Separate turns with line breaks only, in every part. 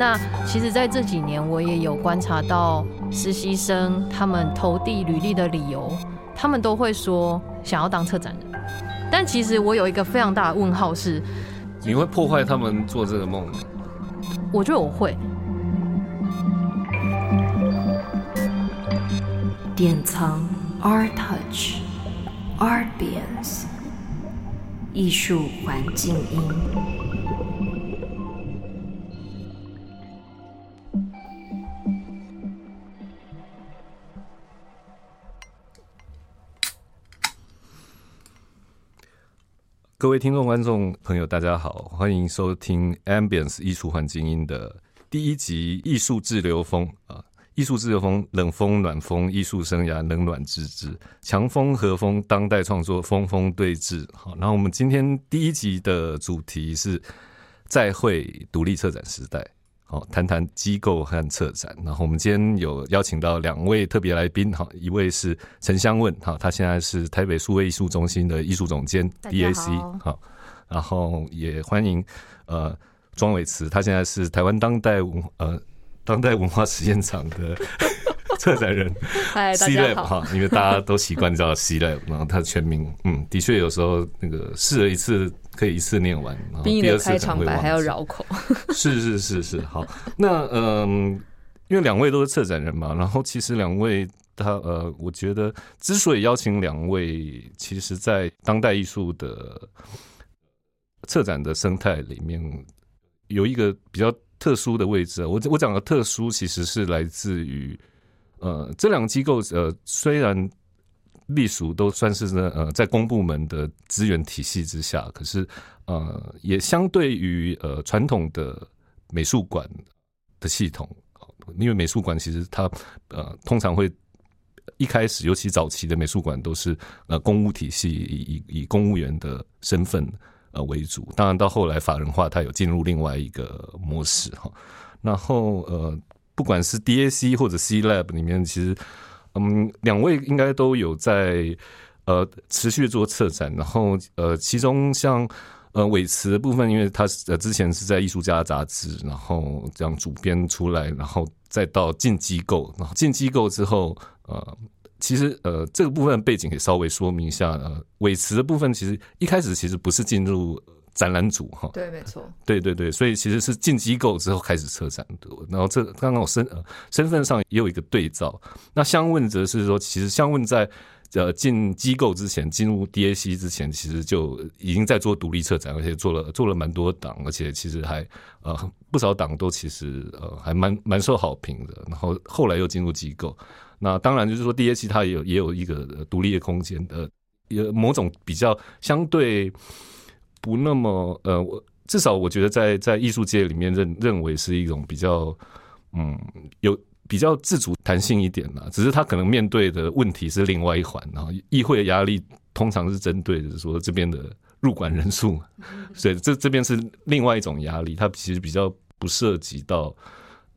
那其实在这几年，我也有观察到实习生他们投递履历的理由，他们都会说想要当策展人。但其实我有一个非常大的问号是，
你会破坏他们做这个梦吗？
我觉得我会。
典藏 Art Touch Art Beans 艺术环境音。
各位听众、观众朋友，大家好，欢迎收听 Ambience 艺术环境音的第一集《艺术自留风》啊，艺术自留风，冷风、暖风，艺术生涯冷暖自知，强风、和风，当代创作风风对峙。好，那我们今天第一集的主题是再会独立策展时代。好，谈谈机构和策展。然后我们今天有邀请到两位特别来宾，哈，一位是陈香问，哈，他现在是台北数位艺术中心的艺术总监，DAC，好，然后也欢迎呃庄伟慈，他现在是台湾当代文呃当代文化实验场的 策展人 C
家
Lab
好。
哈，因为大家都习惯叫 C Lab，然后他的全名，嗯，的确有时候那个试了一次可以一次念完，然后
比你的
第二次可能
开场白还要绕口。
是是是是，好，那嗯，因为两位都是策展人嘛，然后其实两位他呃，我觉得之所以邀请两位，其实在当代艺术的策展的生态里面，有一个比较特殊的位置。我我讲的特殊，其实是来自于呃，这两个机构呃，虽然隶属都算是呢呃，在公部门的资源体系之下，可是呃，也相对于呃传统的美术馆的系统，因为美术馆其实它呃通常会一开始，尤其早期的美术馆都是呃公务体系以以以公务员的身份呃为主，当然到后来法人化，它有进入另外一个模式哈。然后呃，不管是 DAC 或者 C Lab 里面，其实嗯两位应该都有在呃持续做策展，然后呃其中像。呃，韦慈的部分，因为他呃之前是在艺术家杂志，然后这样主编出来，然后再到进机构，然后进机构之后，呃，其实呃这个部分背景也稍微说明一下。呃，韦慈的部分其实一开始其实不是进入展览组哈，
对，没错。
对对对，所以其实是进机构之后开始策展的。然后这刚刚我身呃身份上也有一个对照。那相问则是说，其实相问在呃进机构之前，进入 DAC 之前，其实就已经在做独立策展，而且做了做了蛮多档，而且其实还呃不少档都其实呃还蛮蛮受好评的。然后后来又进入机构，那当然就是说 DAC 它也有也有一个独立的空间的，有某种比较相对不那么呃我。至少我觉得在在艺术界里面认认为是一种比较嗯有比较自主弹性一点啦，只是他可能面对的问题是另外一环，然后议会的压力通常是针对的说这边的入馆人数，所以这这边是另外一种压力，它其实比较不涉及到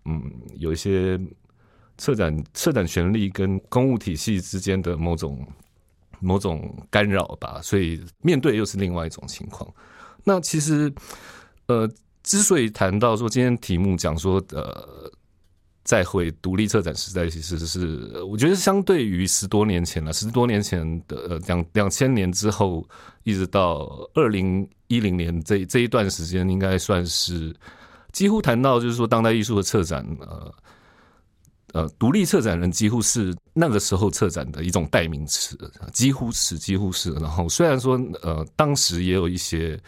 嗯有一些策展策展权利跟公务体系之间的某种某种干扰吧，所以面对又是另外一种情况。那其实，呃，之所以谈到说今天题目讲说，呃，再会独立策展时代，其实是我觉得相对于十多年前了，十多年前的呃两两千年之后，一直到二零一零年这这一段时间，应该算是几乎谈到就是说当代艺术的策展，呃。呃，独立策展人几乎是那个时候策展的一种代名词，几乎是，几乎是。然后虽然说，呃，当时也有一些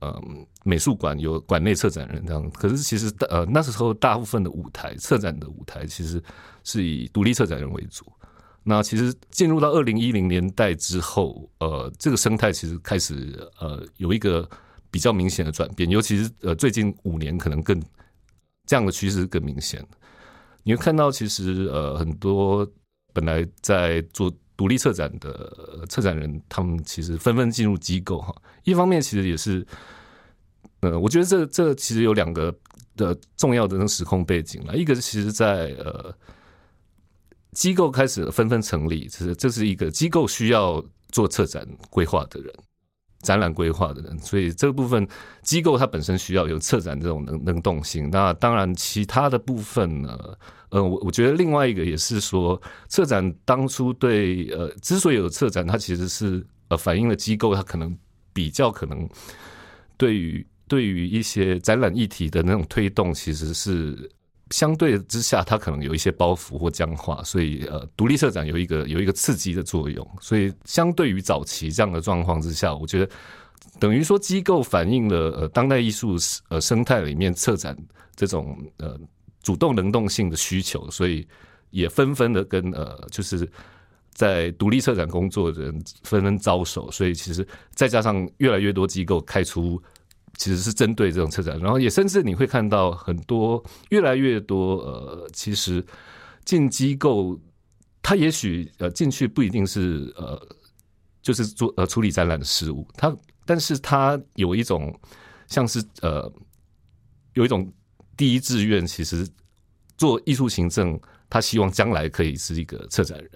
呃美术馆有馆内策展人这样，可是其实呃那时候大部分的舞台策展的舞台其实是以独立策展人为主。那其实进入到二零一零年代之后，呃，这个生态其实开始呃有一个比较明显的转变，尤其是呃最近五年可能更这样的趋势更明显。你会看到，其实呃，很多本来在做独立策展的策展人，他们其实纷纷进入机构哈。一方面，其实也是，呃，我觉得这这其实有两个的重要的那时空背景了。一个是，其实，在呃机构开始纷纷成立，这是这是一个机构需要做策展规划的人，展览规划的人，所以这个部分机构它本身需要有策展这种能能动性。那当然，其他的部分呢，呃，我我觉得另外一个也是说，策展当初对呃，之所以有策展，它其实是呃反映了机构它可能比较可能对于对于一些展览议题的那种推动，其实是。相对之下，它可能有一些包袱或僵化，所以呃，独立策展有一个有一个刺激的作用。所以相对于早期这样的状况之下，我觉得等于说机构反映了呃当代艺术呃生态里面策展这种呃主动能动性的需求，所以也纷纷的跟呃就是在独立策展工作的人纷纷招手。所以其实再加上越来越多机构开出。其实是针对这种车展，然后也甚至你会看到很多越来越多呃，其实进机构，他也许呃进去不一定是呃就是做呃处理展览的事物，他但是他有一种像是呃有一种第一志愿，其实做艺术行政，他希望将来可以是一个策展人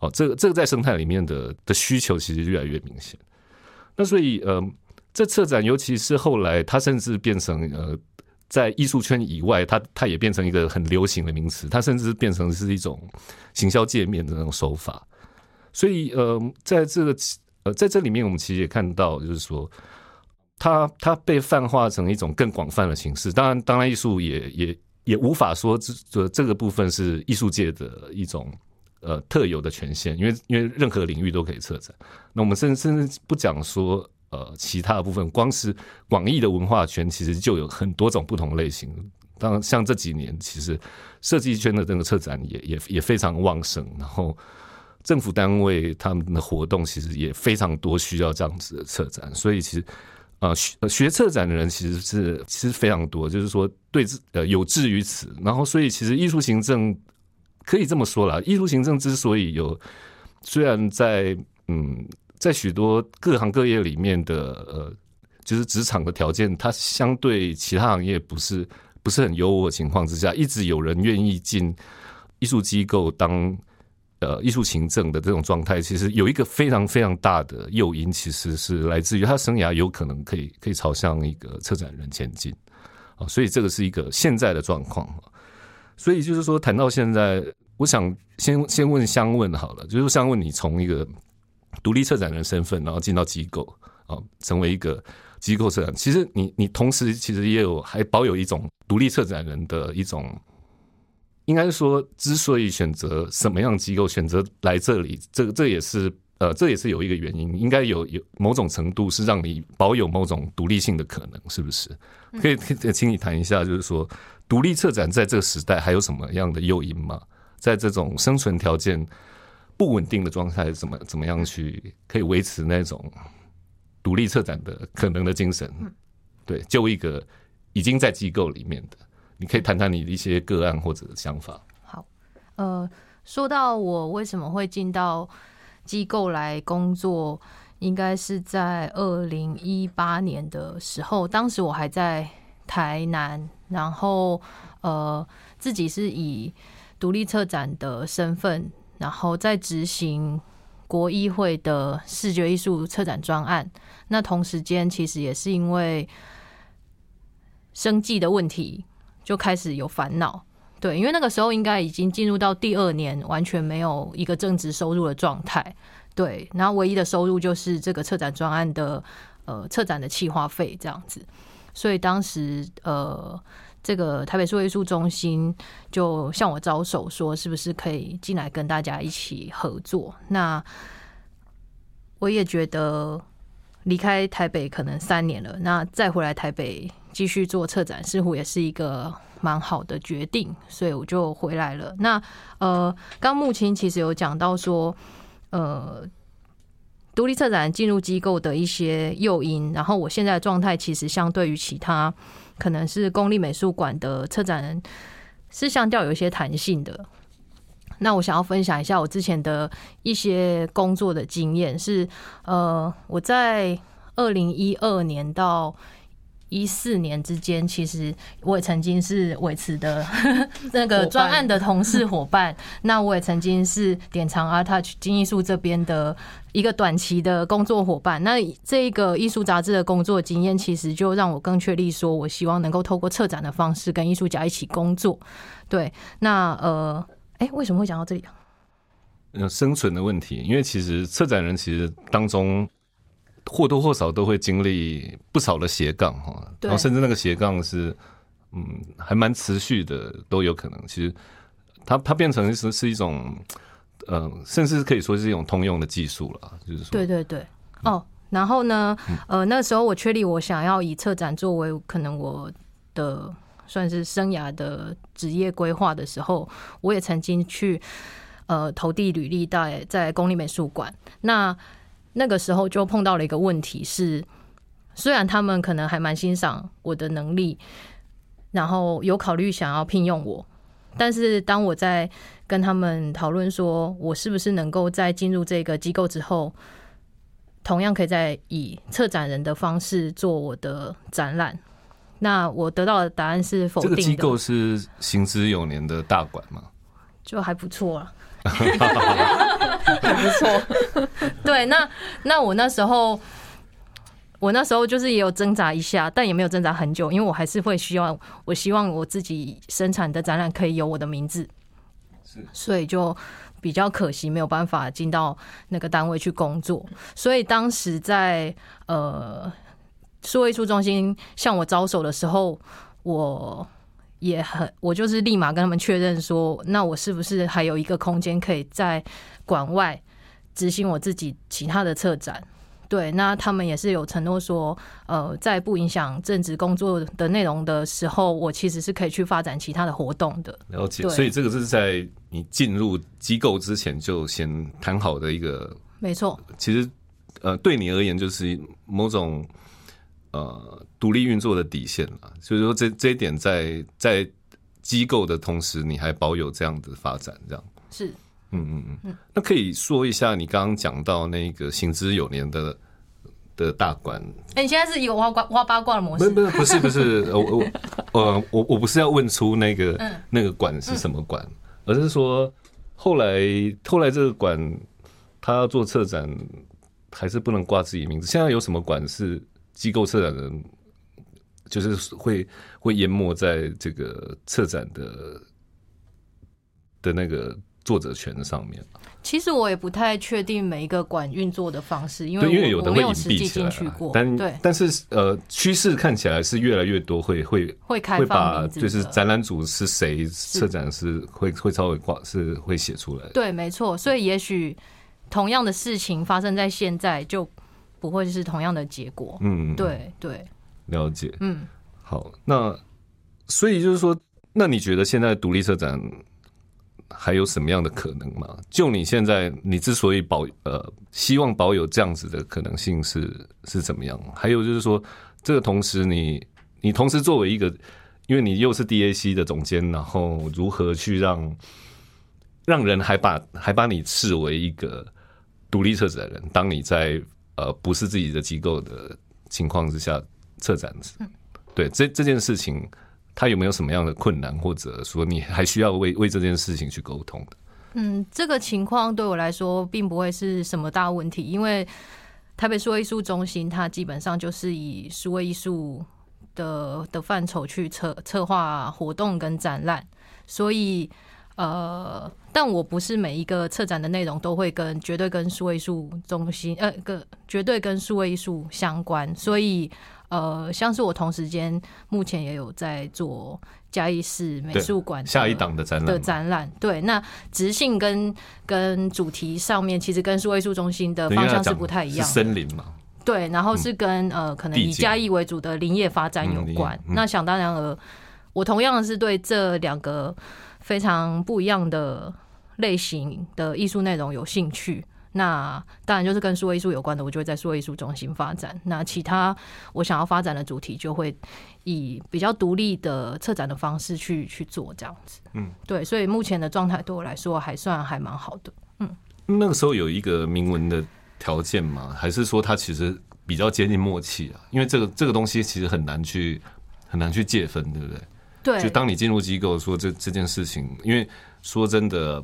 哦，这个这个在生态里面的的需求其实越来越明显，那所以呃。这策展，尤其是后来，它甚至变成呃，在艺术圈以外，它它也变成一个很流行的名词，它甚至变成是一种行销界面的那种手法。所以呃，在这个呃在这里面，我们其实也看到，就是说，它它被泛化成一种更广泛的形式。当然，当然，艺术也也也无法说这这个部分是艺术界的一种呃特有的权限，因为因为任何领域都可以策展。那我们甚甚至不讲说。呃，其他的部分，光是广义的文化圈，其实就有很多种不同类型。当然，像这几年，其实设计圈的这个策展也也也非常旺盛。然后，政府单位他们的活动其实也非常多，需要这样子的策展。所以，其实呃学学策展的人其实是其实非常多，就是说对呃有志于此。然后，所以其实艺术行政可以这么说啦，艺术行政之所以有，虽然在嗯。在许多各行各业里面的呃，就是职场的条件，它相对其他行业不是不是很优渥的情况之下，一直有人愿意进艺术机构当呃艺术行政的这种状态，其实有一个非常非常大的诱因，其实是来自于他生涯有可能可以可以朝向一个策展人前进啊，所以这个是一个现在的状况所以就是说，谈到现在，我想先先问相问好了，就是相问你从一个。独立策展人身份，然后进到机构啊，成为一个机构策展。其实你你同时其实也有还保有一种独立策展人的一种，应该说，之所以选择什么样机构，选择来这里，这个这也是呃，这也是有一个原因，应该有有某种程度是让你保有某种独立性的可能，是不是？可以请你谈一下，就是说独立策展在这个时代还有什么样的诱因吗？在这种生存条件。不稳定的状态，怎么怎么样去可以维持那种独立策展的可能的精神？对，就一个已经在机构里面的，你可以谈谈你的一些个案或者想法。
好，呃，说到我为什么会进到机构来工作，应该是在二零一八年的时候，当时我还在台南，然后呃，自己是以独立策展的身份。然后再执行国议会的视觉艺术策展专案，那同时间其实也是因为生计的问题，就开始有烦恼。对，因为那个时候应该已经进入到第二年，完全没有一个正职收入的状态。对，然后唯一的收入就是这个策展专案的呃策展的企划费这样子，所以当时呃。这个台北数艺术中心就向我招手，说是不是可以进来跟大家一起合作？那我也觉得离开台北可能三年了，那再回来台北继续做策展，似乎也是一个蛮好的决定，所以我就回来了。那呃，刚木青其实有讲到说，呃，独立策展进入机构的一些诱因，然后我现在的状态其实相对于其他。可能是公立美术馆的策展人是相较有一些弹性的。那我想要分享一下我之前的一些工作的经验，是呃，我在二零一二年到一四年之间，其实我也曾经是维持的 那个专案的同事伙伴。那我也曾经是典藏 Art Touch 金艺术这边的一个短期的工作伙伴。那这个艺术杂志的工作经验，其实就让我更确立说，我希望能够透过策展的方式跟艺术家一起工作。对，那呃，哎，为什么会讲到这里啊？
呃，生存的问题，因为其实策展人其实当中。或多或少都会经历不少的斜杠哈，然后甚至那个斜杠是嗯还蛮持续的都有可能。其实它它变成是是一种呃，甚至可以说是一种通用的技术了，就是说
对对对哦。然后呢，呃，那时候我确立我想要以策展作为可能我的算是生涯的职业规划的时候，我也曾经去呃投递履历在在公立美术馆那。那个时候就碰到了一个问题，是虽然他们可能还蛮欣赏我的能力，然后有考虑想要聘用我，但是当我在跟他们讨论说我是不是能够在进入这个机构之后，同样可以在以策展人的方式做我的展览，那我得到的答案是否定。这
个机构是行之有年的大馆吗？
就还不错啊。还不错，对，那那我那时候，我那时候就是也有挣扎一下，但也没有挣扎很久，因为我还是会希望，我希望我自己生产的展览可以有我的名字，所以就比较可惜没有办法进到那个单位去工作，所以当时在呃，数位艺术中心向我招手的时候，我。也很，我就是立马跟他们确认说，那我是不是还有一个空间可以在馆外执行我自己其他的策展？对，那他们也是有承诺说，呃，在不影响正职工作的内容的时候，我其实是可以去发展其他的活动的。
了解，所以这个是在你进入机构之前就先谈好的一个。
没错，
其实呃，对你而言就是某种。呃，独立运作的底线了，所以说这这一点在在机构的同时，你还保有这样的发展，这样
是，
嗯嗯嗯。那可以说一下你刚刚讲到那个行之有年的的大馆。
哎，你现在是一个挖瓜挖八卦的模式？
不不不是不是，我我呃我我不是要问出那个那个馆是什么馆，而是说后来后来这个馆他要做策展，还是不能挂自己名字。现在有什么馆是？机构策展人就是会会淹没在这个策展的的那个作者权上面。
其实我也不太确定每一个馆运作的方式，因
为
因
为有的会隐
蔽
起来，
过，
但
对，
但是呃，趋势看起来是越来越多会会
会开放
就是展览组是谁，策展是会会稍微挂是会写出来。
对，没错。所以也许同样的事情发生在现在就。不会是同样的结果。嗯，对对，
了解。嗯，好，那所以就是说，那你觉得现在独立车展还有什么样的可能吗？就你现在，你之所以保呃希望保有这样子的可能性是是怎么样？还有就是说，这个同时，你你同时作为一个，因为你又是 DAC 的总监，然后如何去让让人还把还把你视为一个独立策展人？当你在呃，不是自己的机构的情况之下策展，对这这件事情，他有没有什么样的困难，或者说你还需要为为这件事情去沟通的？
嗯，这个情况对我来说并不会是什么大问题，因为台北数位艺术中心它基本上就是以数位艺术的的范畴去策策划活动跟展览，所以。呃，但我不是每一个策展的内容都会跟绝对跟数位艺术中心呃，个绝对跟数位艺术相关，所以呃，像是我同时间目前也有在做嘉义市美术馆
下一档的展览
的展览，对，那直性跟跟主题上面其实跟数位数中心的方向是不太一样，
森林嘛，
对，然后是跟呃可能以嘉义为主的林业发展有关，那想当然而我同样是对这两个。非常不一样的类型的艺术内容有兴趣，那当然就是跟数位艺术有关的，我就会在数位艺术中心发展。那其他我想要发展的主题，就会以比较独立的策展的方式去去做这样子。嗯，对，所以目前的状态对我来说还算还蛮好的。嗯，
那个时候有一个明文的条件吗？还是说它其实？比较接近默契啊，因为这个这个东西其实很难去很难去界分，对不对？
对，
就当你进入机构说这这件事情，因为说真的，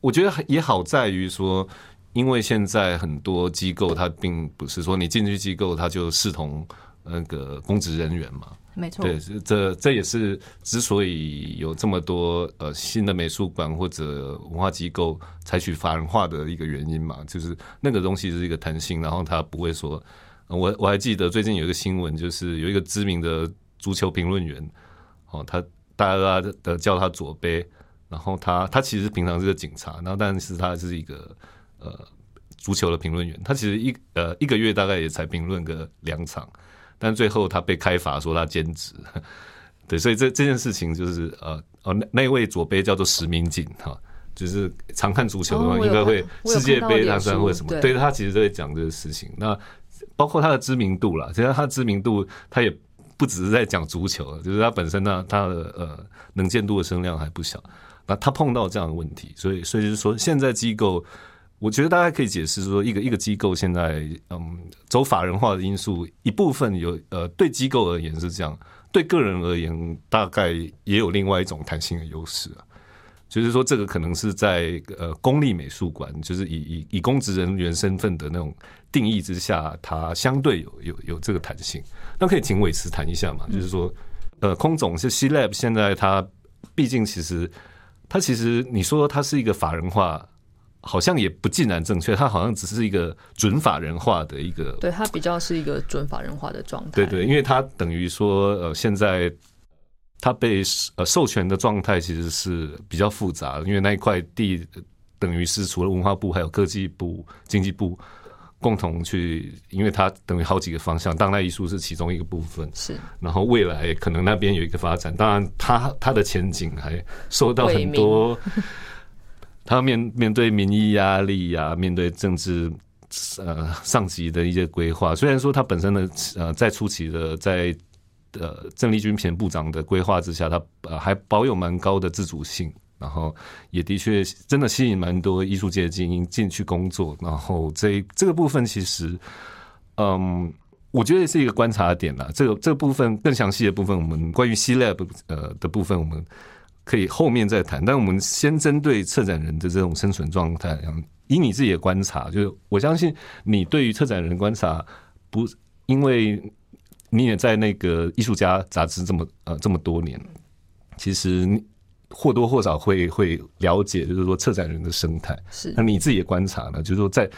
我觉得也好在于说，因为现在很多机构它并不是说你进去机构它就视同那个公职人员嘛。
没错，
对，这这也是之所以有这么多呃新的美术馆或者文化机构采取法人化的一个原因嘛，就是那个东西是一个弹性，然后它不会说，我我还记得最近有一个新闻，就是有一个知名的足球评论员，哦，他大家的叫他左杯，然后他他其实平常是个警察，然后但是他是一个呃足球的评论员，他其实一呃一个月大概也才评论个两场。但最后他被开罚，说他兼职，对，所以这这件事情就是呃哦，那那位左杯叫做石明景哈，就是常看足球的话，应该会世界杯他算或什么，对他其实都在讲这个事情。那包括他的知名度啦，其实他知名度他也不只是在讲足球，就是他本身呢，他的呃能见度的声量还不小。那他碰到这样的问题，所以所以就是说现在机构。我觉得大家可以解释说，一个一个机构现在嗯走法人化的因素，一部分有呃对机构而言是这样，对个人而言大概也有另外一种弹性的优势啊。就是说，这个可能是在呃公立美术馆，就是以以以公职人员身份的那种定义之下，它相对有有有这个弹性。那可以请伟慈谈一下嘛？就是说，呃，空总是 C Lab，现在它毕竟其实它其实你说它是一个法人化。好像也不尽然正确，它好像只是一个准法人化的一个，
对，它比较是一个准法人化的状态。
对对，因为它等于说，呃，现在它被呃授权的状态其实是比较复杂，因为那一块地等于是除了文化部还有科技部、经济部共同去，因为它等于好几个方向，当代艺术是其中一个部分。
是，
然后未来可能那边有一个发展，当然它它的前景还受到很多。他面面对民意压力呀，面对政治呃上级的一些规划，虽然说他本身的呃在初期的在呃郑丽君前部长的规划之下，他呃还保有蛮高的自主性，然后也的确真的吸引蛮多艺术界的精英进去工作，然后这这个部分其实嗯，我觉得是一个观察点啦。这个这个部分更详细的部分，我们关于 C Lab 呃的部分，我们。可以后面再谈，但我们先针对策展人的这种生存状态，以你自己的观察，就是我相信你对于策展人观察，不因为你也在那个艺术家杂志这么呃这么多年，其实或多或少会会了解，就是说策展人的生态。
是
那你自己的观察呢？就是说在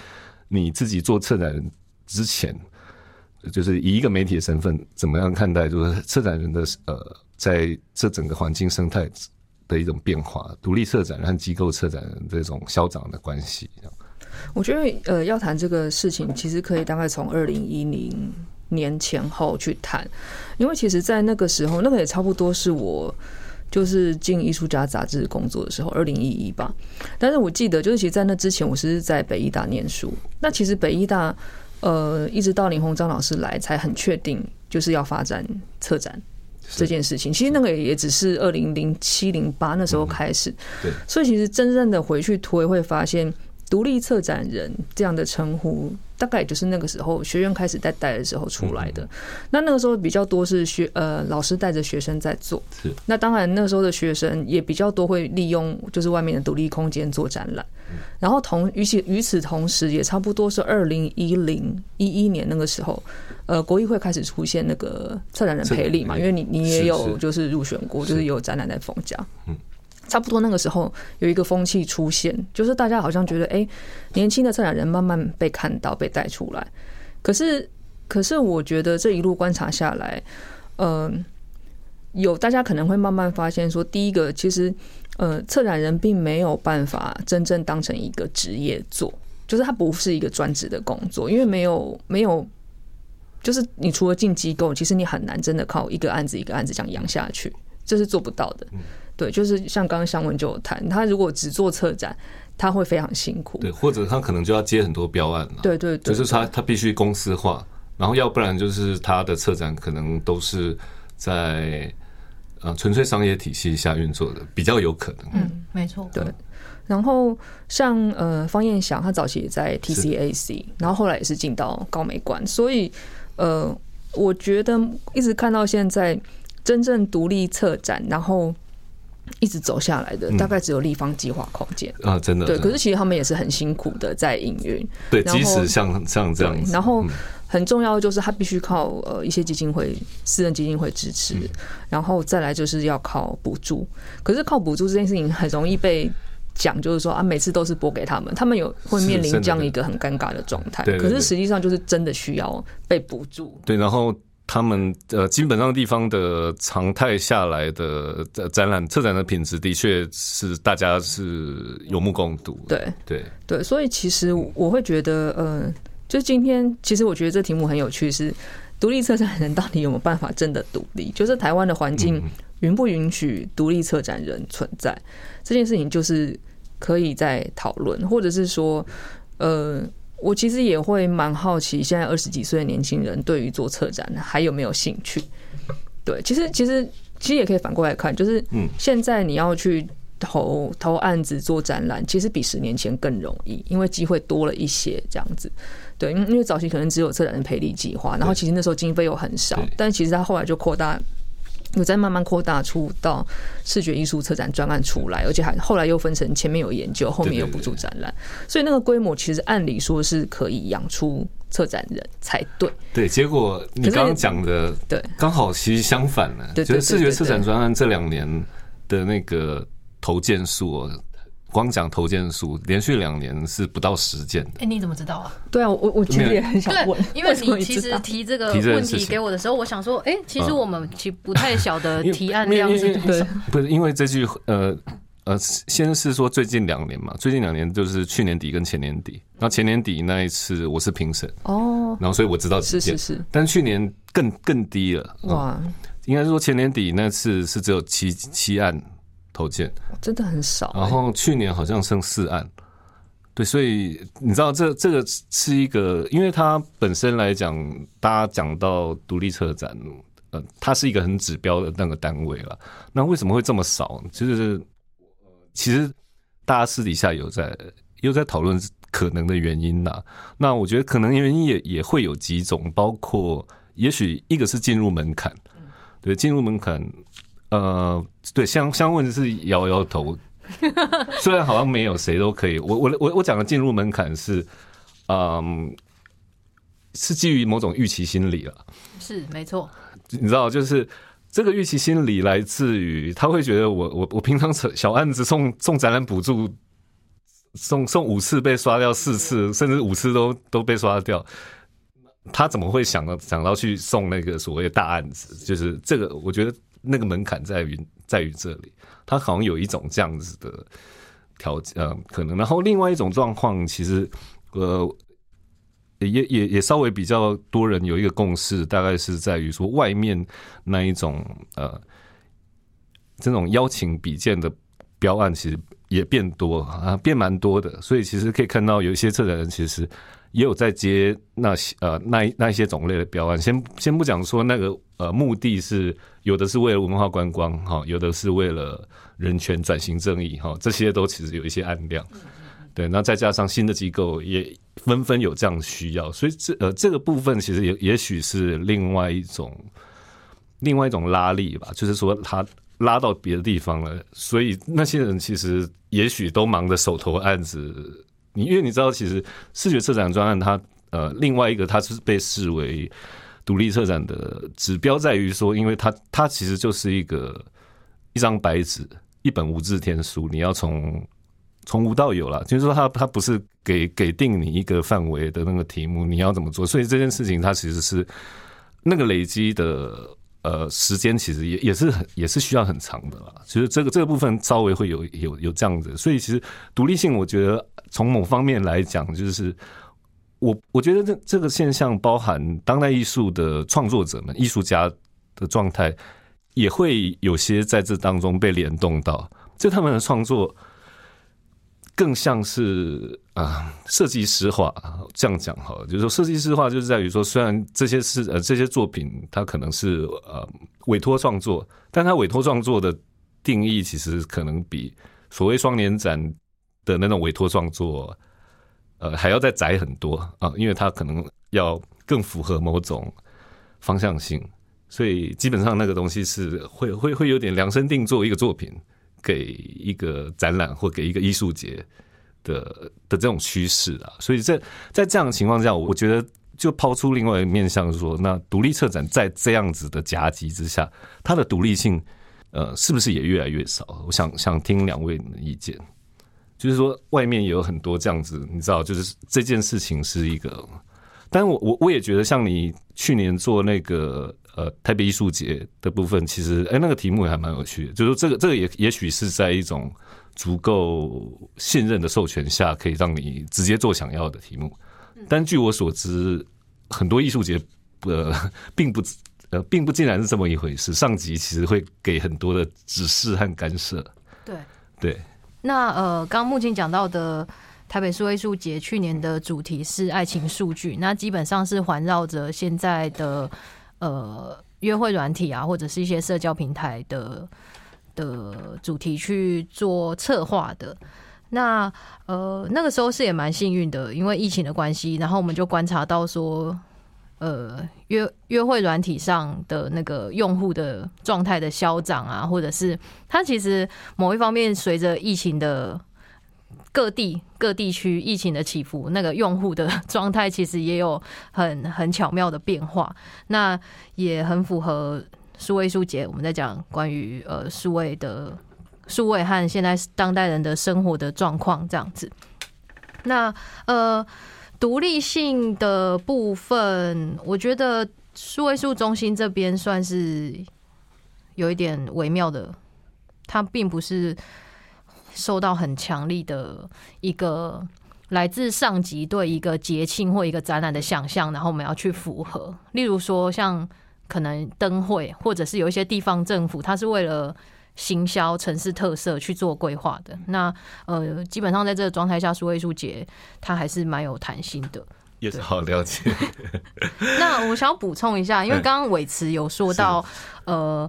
你自己做策展人之前，就是以一个媒体的身份，怎么样看待就是策展人的呃在这整个环境生态？的一种变化，独立策展和机构策展这种消长的关系，
我觉得呃，要谈这个事情，其实可以大概从二零一零年前后去谈，因为其实，在那个时候，那个也差不多是我就是进艺术家杂志工作的时候，二零一一吧。但是我记得，就是其实，在那之前，我是在北艺大念书。那其实北艺大呃，一直到林鸿章老师来，才很确定就是要发展策展。这件事情，其实那个也只是二零零七零八那时候开始，
对，
所以其实真正的回去推会发现，独立策展人这样的称呼。大概也就是那个时候，学院开始在带的时候出来的。那那个时候比较多是学呃老师带着学生在做。
是。
那当然那时候的学生也比较多会利用就是外面的独立空间做展览。然后同与其与此同时，也差不多是二零一零一一年那个时候，呃，国艺会开始出现那个策展人培力嘛，因为你你也有就是入选过，就是有展览在冯家。嗯。差不多那个时候有一个风气出现，就是大家好像觉得，哎，年轻的策展人慢慢被看到、被带出来。可是，可是我觉得这一路观察下来，嗯，有大家可能会慢慢发现，说第一个，其实，呃，策展人并没有办法真正当成一个职业做，就是他不是一个专职的工作，因为没有没有，就是你除了进机构，其实你很难真的靠一个案子一个案子这样养下去，这是做不到的。对，就是像刚刚香文就有谈，他如果只做策展，他会非常辛苦。
对，或者他可能就要接很多标案了。
对对，
就是他他必须公司化，然后要不然就是他的策展可能都是在呃纯粹商业体系下运作的，比较有可能。
嗯，没错。
对，然后像呃方燕祥，他早期也在 TCAC，然后后来也是进到高美馆，所以呃，我觉得一直看到现在真正独立策展，然后一直走下来的，大概只有立方计划空间。
啊，真的
对，可是其实他们也是很辛苦的在营运。
对，即使像像这样子，
然后
嗯
很重要的就是他必须靠呃一些基金会、私人基金会支持，
嗯
然后再来就是要靠补助。可是靠补助这件事情很容易被讲，就是说啊，每次都是拨给他们，他们有会面临这样一个很尴尬的状态。可是实际上就是真的需要被补助。
对，然后他们呃，基本上地方的常态下来的呃展览策展的品质，的确是大家是有目共睹的。
对
对，
对，所以其实我会觉得，呃，就今天其实我觉得这题目很有趣是。独立策展人到底有没有办法真的独立？就是台湾的环境允不允许独立策展人存在这件事情，就是可以在讨论，或者是说，呃，我其实也会蛮好奇，现在二十几岁的年轻人对于做策展还有没有兴趣？对，其实其实其实也可以反过来看，就是
嗯
现在你要去投投案子做展览，其实比十年前更容易，因为机会多了一些这样子。对，因因为早期可能只有策展人赔礼计划，然后其实那时候经费又很少，但其实他后来就扩大。有在慢慢扩大出到视觉艺术策展专案出来，而且还后来又分成前面有研究，后面有补助展览，所以那个规模其实按理说是可以养出策展人才对。
对，结果你刚刚讲的，
对
刚好其实相反呢。就是视觉策展专案这两年的那个投件数哦，光讲投件数，连续两年是不到十件的。
哎，你怎么知道啊？
对啊，我我其实也很想问，，
因为你其实提这个问题给我的时候，我想说，哎，其实
嗯
我们其实不太晓得 提案量是多少
对。
不是因为这句呃呃，先是说最近两年嘛，最近两年就是去年底跟前年底。那前年底那一次我是评审，
哦，
然后所以我知道几件
是是，是，
但去年更更低了。嗯
哇，
应该是说前年底那次是只有七七案投件，
真的很少欸。
然后去年好像剩四案。对，所以你知道这这个是一个，因为它本身来讲，大家讲到独立车展，呃，它是一个很指标的那个单位了。那为什么会这么少？就是呃其实大家私底下有在又在讨论可能的原因呐。那我觉得可能原因也也会有几种，包括也许一个是进入门槛，对，进入门槛，呃，对，相相问是摇摇头。虽然好像没有谁都可以，我我我我讲的进入门槛是，嗯，是基于某种预期心理了。
是没错，
你知道，就是这个预期心理来自于他会觉得我我我平常小案子送送展览补助，送送五次被刷掉四次，甚至五次都都被刷掉，他怎么会想到想到去送那个所谓的大案子？就是这个，我觉得那个门槛在于在于这里，他好像有一种这样子的条件，呃，可能。然后另外一种状况，其实呃。也也也稍微比较多人有一个共识，大概是在于说外面那一种呃这种邀请比件的标案，其实也变多啊，变蛮多的。所以其实可以看到有一些策展人其实也有在接那些呃那那一些种类的标案。先先不讲说那个呃目的是有的是为了文化观光哈，有的是为了人权转型正义哈，这些都其实有一些案量。对，那再加上新的机构也纷纷有这样的需要，所以这呃这个部分其实也也许是另外一种另外一种拉力吧，就是说他拉到别的地方了，所以那些人其实也许都忙着手头案子。你因为你知道，其实视觉策展专案它呃另外一个它是被视为独立策展的指标，在于说，因为它它其实就是一个一张白纸，一本无字天书，你要从从无到有了，就是说它它不是给给定你一个范围的那个题目，你要怎么做？所以这件事情它其实是那个累积的呃时间，其实也也是很也是需要很长的啦。其实这个这个部分稍微会有有有这样子，所以其实独立性，我觉得从某方面来讲，就是我我觉得这这个现象包含当代艺术的创作者们、艺术家的状态，也会有些在这当中被联动到，就他们的创作。更像是啊，设计师化这样讲好了，就是说设计师化就是在于说，虽然这些是呃这些作品，它可能是呃委托创作，但它委托创作的定义其实可能比所谓双年展的那种委托创作，呃，还要再窄很多啊，因为它可能要更符合某种方向性，所以基本上那个东西是会会会有点量身定做一个作品给一个展览或给一个艺术节的的这种趋势啊，所以在在这样的情况下，我觉得就抛出另外一个面向说，那独立策展在这样子的夹击之下，它的独立性。呃，是不是也越来越少？我想想听两位的意见，就是说外面也有很多这样子，你知道，就是这件事情是一个，但我我我也觉得，像你去年做那个呃台北艺术节的部分，其实哎那个题目也还蛮有趣的，就是说这个这个也也许是在一种足够信任的授权下，可以让你直接做想要的题目。但据我所知，很多艺术节呃 并不。呃，并不竟然是这么一回事。上级其实会给很多的指示和干涉。
对
对。
那呃，刚目前讲到的台北数位数节，去年的主题是爱情数据。那基本上是环绕着现在的呃约会软体啊，或者是一些社交平台的的主题去做策划的。那呃，那个时候是也蛮幸运的，因为疫情的关系，然后我们就观察到说。呃，约约会软体上的那个用户的状态的消长啊，或者是它其实某一方面随着疫情的各地各地区疫情的起伏，那个用户的状态其实也有很很巧妙的变化。那也很符合数位数节我们在讲关于呃数位的数位和现在当代人的生活的状况这样子。那呃。独立性的部分，我觉得数位数中心这边算是有一点微妙的，它并不是受到很强力的一个来自上级对一个节庆或一个展览的想象，然后我们要去符合。例如说，像可能灯会，或者是有一些地方政府，它是为了。行销城市特色去做规划的，那呃，基本上在这个状态下，数位数节它还是蛮有弹性的，
也是好了解。
那我想要补充一下，因为刚刚伟慈有说到，呃，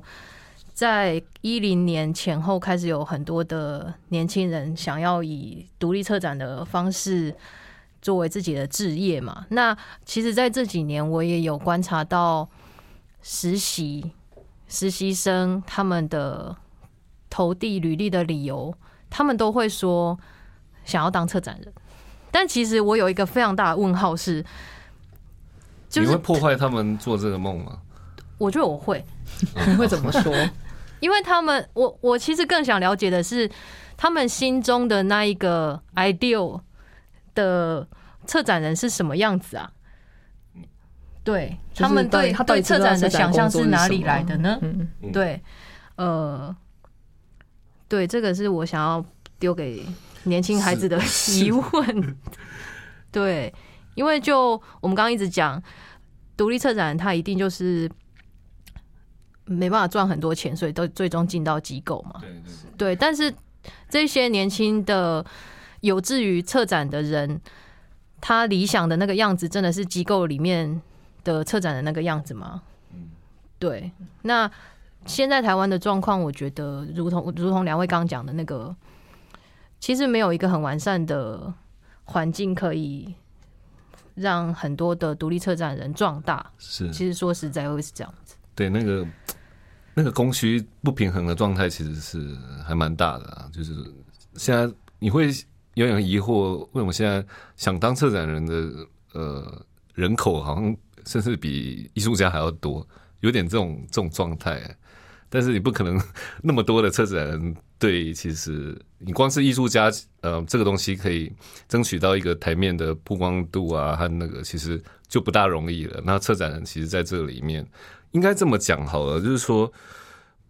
在一零年前后开始有很多的年轻人想要以独立策展的方式作为自己的置业嘛。那其实在这几年，我也有观察到实习实习生他们的。投递履历的理由，他们都会说想要当策展人，但其实我有一个非常大的问号是，
你会破坏他们做这个梦吗？
我觉得我会，
你会怎么说？
因为他们，我我其实更想了解的是，他们心中的那一个 ideal 的策展人是什么样子啊？对他们对对策展的想象是哪里来的呢？对，呃。对，这个是我想要丢给年轻孩子的疑问。对，因为就我们刚刚一直讲，独立策展，它一定就是没办法赚很多钱，所以都最终进到机构嘛。对对。但是这些年轻的有志于策展的人，他理想的那个样子，真的是机构里面的策展的那个样子吗？嗯，对。那。现在台湾的状况，我觉得如同如同两位刚刚讲的那个，其实没有一个很完善的环境可以让很多的独立策展人壮大。
是，
其实说实在会是这样子。
对，那个那个供需不平衡的状态，其实是还蛮大的。就是现在你会有点疑惑，为什么现在想当策展人的呃人口好像甚至比艺术家还要多，有点这种这种状态。但是你不可能那么多的策展人对，其实你光是艺术家，呃，这个东西可以争取到一个台面的曝光度啊，和那个其实就不大容易了。那策展人其实在这里面应该这么讲好了，就是说，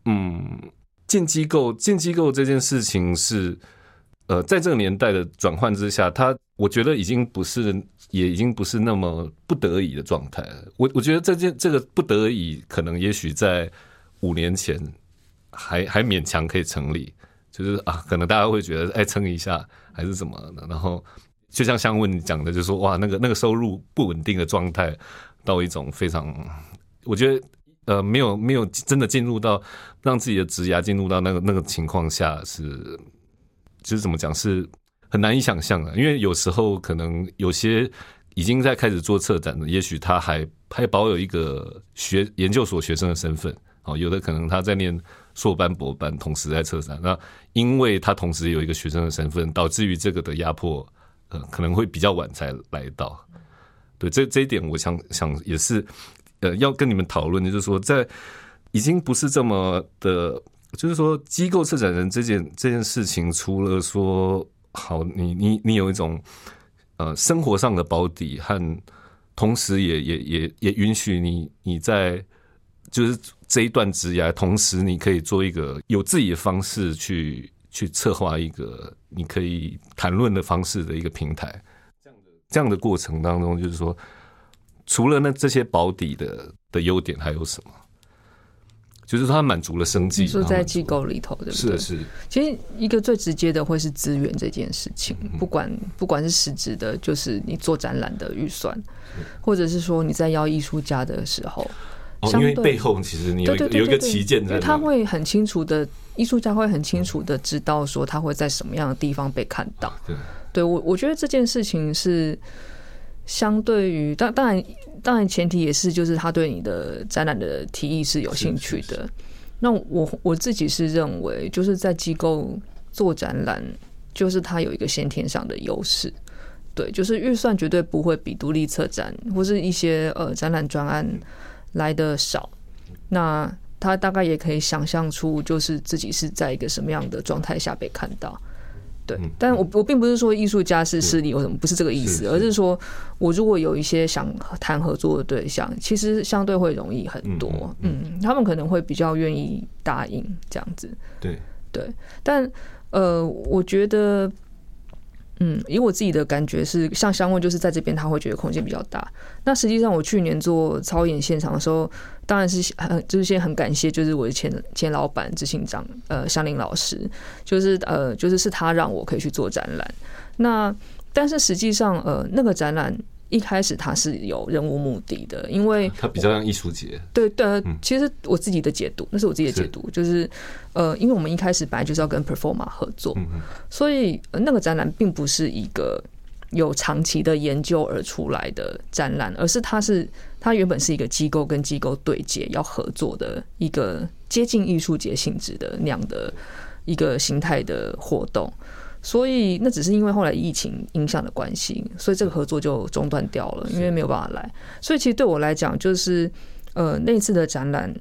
嗯，进机构进机构这件事情是，呃，在这个年代的转换之下，它我觉得已经不是，也已经不是那么不得已的状态。我我觉得这件这个不得已，可能也许在。五年前还还勉强可以成立，就是啊，可能大家会觉得哎撑一下还是怎么的，然后就像香问讲的，就说哇那个那个收入不稳定的状态，到一种非常，我觉得呃没有没有真的进入到让自己的职涯进入到那个那个情况下是，就是怎么讲是很难以想象啊，因为有时候可能有些已经在开始做策展的，也许他还还保有一个学研究所学生的身份，哦，有的可能他在念硕班博班，同时在策展，那因为他同时有一个学生的身份，导致于这个的压迫，可能会比较晚才来到。对，这这一点，我想想也是，呃，要跟你们讨论的，就是说，在已经不是这么的，就是说，机构策展人这件这件事情，除了说好，你你你有一种呃生活上的保底，和同时也也也也允许你你在就是这一段职涯，同时你可以做一个有自己的方式去去策划一个你可以谈论的方式的一个平台。这样的过程当中，就是说，除了那这些保底的的优点，还有什么？就是它满足了生计。
说在机构里头，对不对？
是是。
其实一个最直接的会是资源这件事情，不管不管是实质的，就是你做展览的预算，或者是说你在邀艺术家的时候，
哦，因为背后其实你有有一个旗舰在，
他会很清楚的，艺术家会很清楚的知道说他会在什么样的地方被看到。
对。
对我，我觉得这件事情是相对于，当当然，当然前提也是，就是他对你的展览的提议是有兴趣的。那我我自己是认为，就是在机构做展览，就是它有一个先天上的优势。对，就是预算绝对不会比独立策展或是一些呃展览专案来的少。那他大概也可以想象出，就是自己是在一个什么样的状态下被看到。对，但我我并不是说艺术家是势力或什么，不是这个意思，而是说我如果有一些想谈合作的对象，其实相对会容易很多，嗯，他们可能会比较愿意答应这样子。
对
对，但呃，我觉得。嗯，以我自己的感觉是，像香问就是在这边他会觉得空间比较大。那实际上我去年做操演现场的时候，当然是很就是先很感谢，就是我的前前老板执行长呃香林老师，就是呃就是是他让我可以去做展览。那但是实际上呃那个展览。一开始它是有任务目的的，因为
它比较像艺术节。
对对，其实我自己的解读，那是我自己的解读，就是呃，因为我们一开始本来就是要跟 Performa 合作，所以那个展览并不是一个有长期的研究而出来的展览，而是它是它原本是一个机构跟机构对接要合作的一个接近艺术节性质的那样的一个形态的活动。所以那只是因为后来疫情影响的关系，所以这个合作就中断掉了，因为没有办法来。所以其实对我来讲，就是呃那次的展览，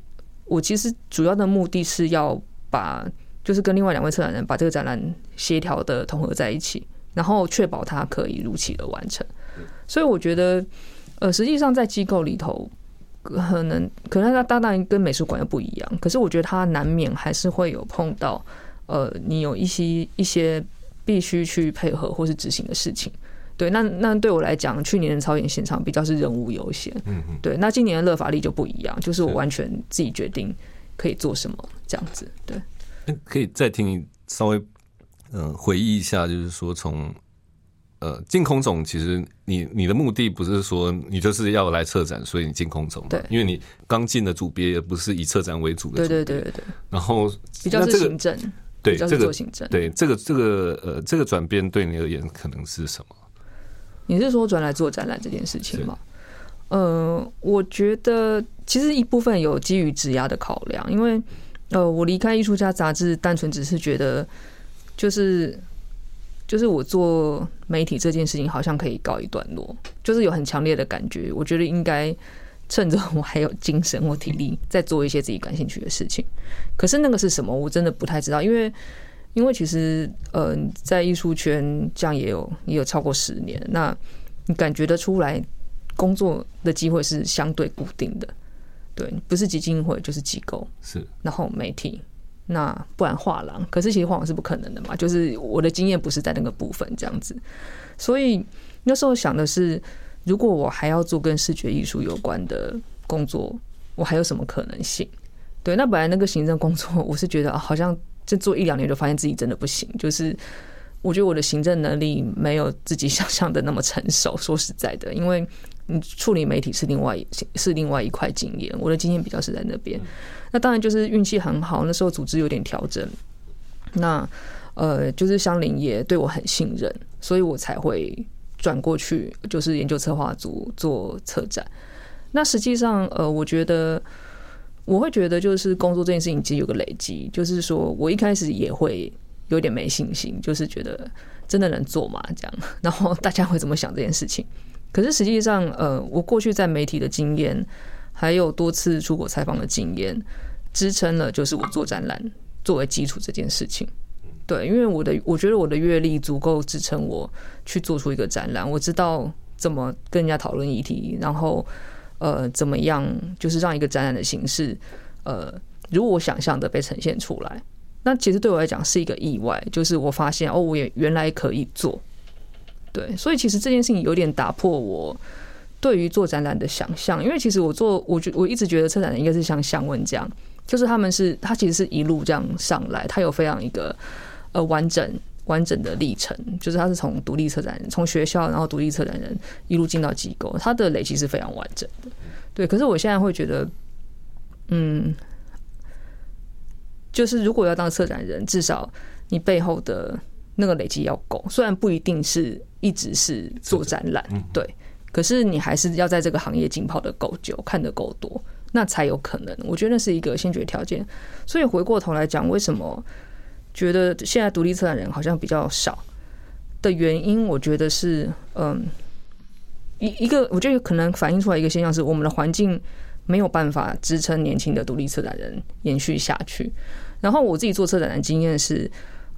我其实主要的目的是要把，就是跟另外两位策展人把这个展览协调的统合在一起，然后确保它可以如期的完成。所以我觉得，呃，实际上在机构里头，可能可能它当然跟美术馆又不一样，可是我觉得它难免还是会有碰到，呃，你有一些一些。必须去配合或是执行的事情，对，那那对我来讲，去年的操演现场比较是任务优先，嗯嗯，对，那今年的乐法力就不一样，就是我完全自己决定可以做什么这样子，对。
可以再听稍微嗯回忆一下，就是说从呃进空总，其实你你的目的不是说你就是要来策展，所以你进空总，
对，
因为你刚进的组别也不是以策展为主的，
对对对对对，
然后
比较是行政。
对这个对这个这个呃这个转变对你而言可能是什么？
你是说转来做展览这件事情吗？呃，我觉得其实一部分有基于质押的考量，因为呃，我离开艺术家杂志，单纯只是觉得就是就是我做媒体这件事情好像可以告一段落，就是有很强烈的感觉，我觉得应该。趁着我还有精神或体力，在做一些自己感兴趣的事情。可是那个是什么，我真的不太知道。因为，因为其实，呃，在艺术圈这样也有也有超过十年，那你感觉得出来，工作的机会是相对固定的。对，不是基金会就是机构，
是
然后媒体，那不然画廊。可是其实画廊是不可能的嘛，就是我的经验不是在那个部分这样子。所以那时候想的是。如果我还要做跟视觉艺术有关的工作，我还有什么可能性？对，那本来那个行政工作，我是觉得好像这做一两年就发现自己真的不行。就是我觉得我的行政能力没有自己想象的那么成熟。说实在的，因为你处理媒体是另外是另外一块经验，我的经验比较是在那边。那当然就是运气很好，那时候组织有点调整。那呃，就是香菱也对我很信任，所以我才会转过去，就是研究策划组做策展。那实际上，呃，我觉得我会觉得，就是工作这件事情其实有个累积，就是说我一开始也会有点没信心，就是觉得真的能做吗？这样，然后大家会怎么想这件事情？可是实际上，呃，我过去在媒体的经验，还有多次出国采访的经验，支撑了就是我做展览作为基础这件事情。对，因为我的我觉得我的阅历足够支撑我去做出一个展览，我知道怎么跟人家讨论议题，然后。呃，怎么样？就是让一个展览的形式，呃，如我想象的被呈现出来。那其实对我来讲是一个意外，就是我发现哦，我也原来可以做。对，所以其实这件事情有点打破我对于做展览的想象。因为其实我做，我觉我一直觉得策展人应该是像向问这样，就是他们是他其实是一路这样上来，他有非常一个呃完整。完整的历程，就是他是从独立策展人，从学校，然后独立策展人一路进到机构，他的累积是非常完整的。对，可是我现在会觉得，嗯，就是如果要当策展人，至少你背后的那个累积要够，虽然不一定是一直是做展览，对，可是你还是要在这个行业浸泡的够久，看得够多，那才有可能。我觉得那是一个先决条件。所以回过头来讲，为什么？觉得现在独立策展人好像比较少的原因，我觉得是嗯，一一个我觉得可能反映出来一个现象是，我们的环境没有办法支撑年轻的独立策展人延续下去。然后我自己做策展的经验是，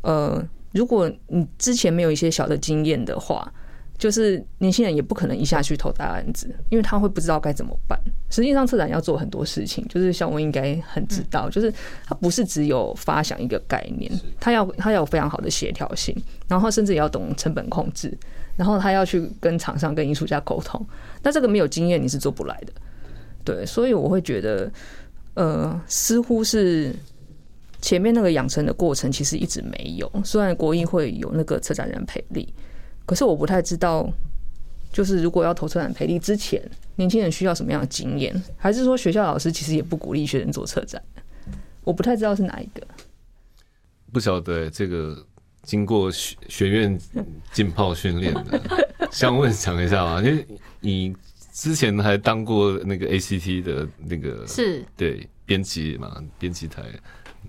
呃，如果你之前没有一些小的经验的话。就是年轻人也不可能一下去投大案子，因为他会不知道该怎么办。实际上，策展要做很多事情，就是像我应该很知道，就是他不是只有发想一个概念，他要他要有非常好的协调性，然后甚至也要懂成本控制，然后他要去跟厂商、跟艺术家沟通。那这个没有经验你是做不来的。对，所以我会觉得，呃，似乎是前面那个养成的过程其实一直没有。虽然国艺会有那个策展人培力。可是我不太知道，就是如果要投车展培力之前，年轻人需要什么样的经验？还是说学校老师其实也不鼓励学生做车展？我不太知道是哪一个。
不晓得这个经过学学院浸泡训练的，想问讲一下嘛？因为你之前还当过那个 ACT 的那个
是
对编辑嘛？编辑台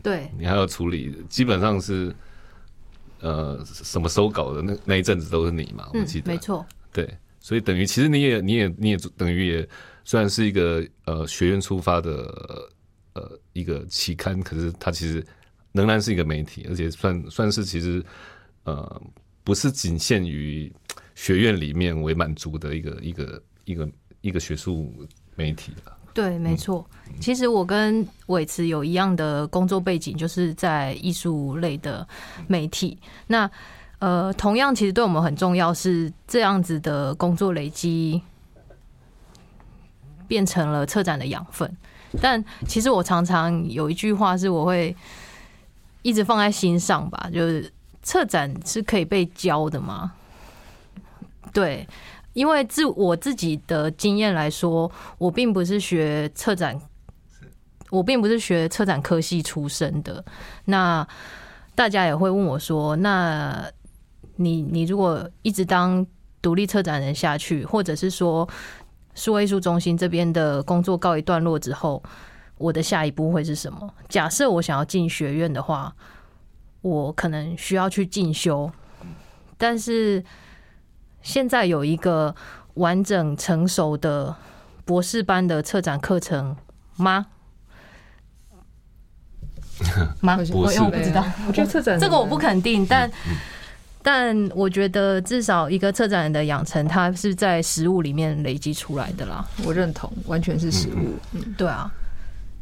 对，
你还要处理，基本上是。呃，什么收稿的那那一阵子都是你嘛？我记得，
没错。
对，所以等于其实你也你也你也等于也虽然是一个呃学院出发的呃一个期刊，可是它其实仍然是一个媒体，而且算算是其实呃不是仅限于学院里面为满足的一个一个一个一个学术媒体了。
对，没错。其实我跟伟慈有一样的工作背景，就是在艺术类的媒体。那呃，同样其实对我们很重要，是这样子的工作累积变成了策展的养分。但其实我常常有一句话是我会一直放在心上吧，就是策展是可以被教的吗？对。因为自我自己的经验来说，我并不是学策展，我并不是学策展科系出身的。那大家也会问我说：“那你你如果一直当独立策展人下去，或者是说数位艺术中心这边的工作告一段落之后，我的下一步会是什么？假设我想要进学院的话，我可能需要去进修，但是。”现在有一个完整成熟的博士班的策展课程吗？吗？我我不知道。
我觉得策展
这个我不肯定，但但我觉得至少一个策展人的养成，它是在实物里面累积出来的啦。
我认同，完全是实物。
嗯，对啊。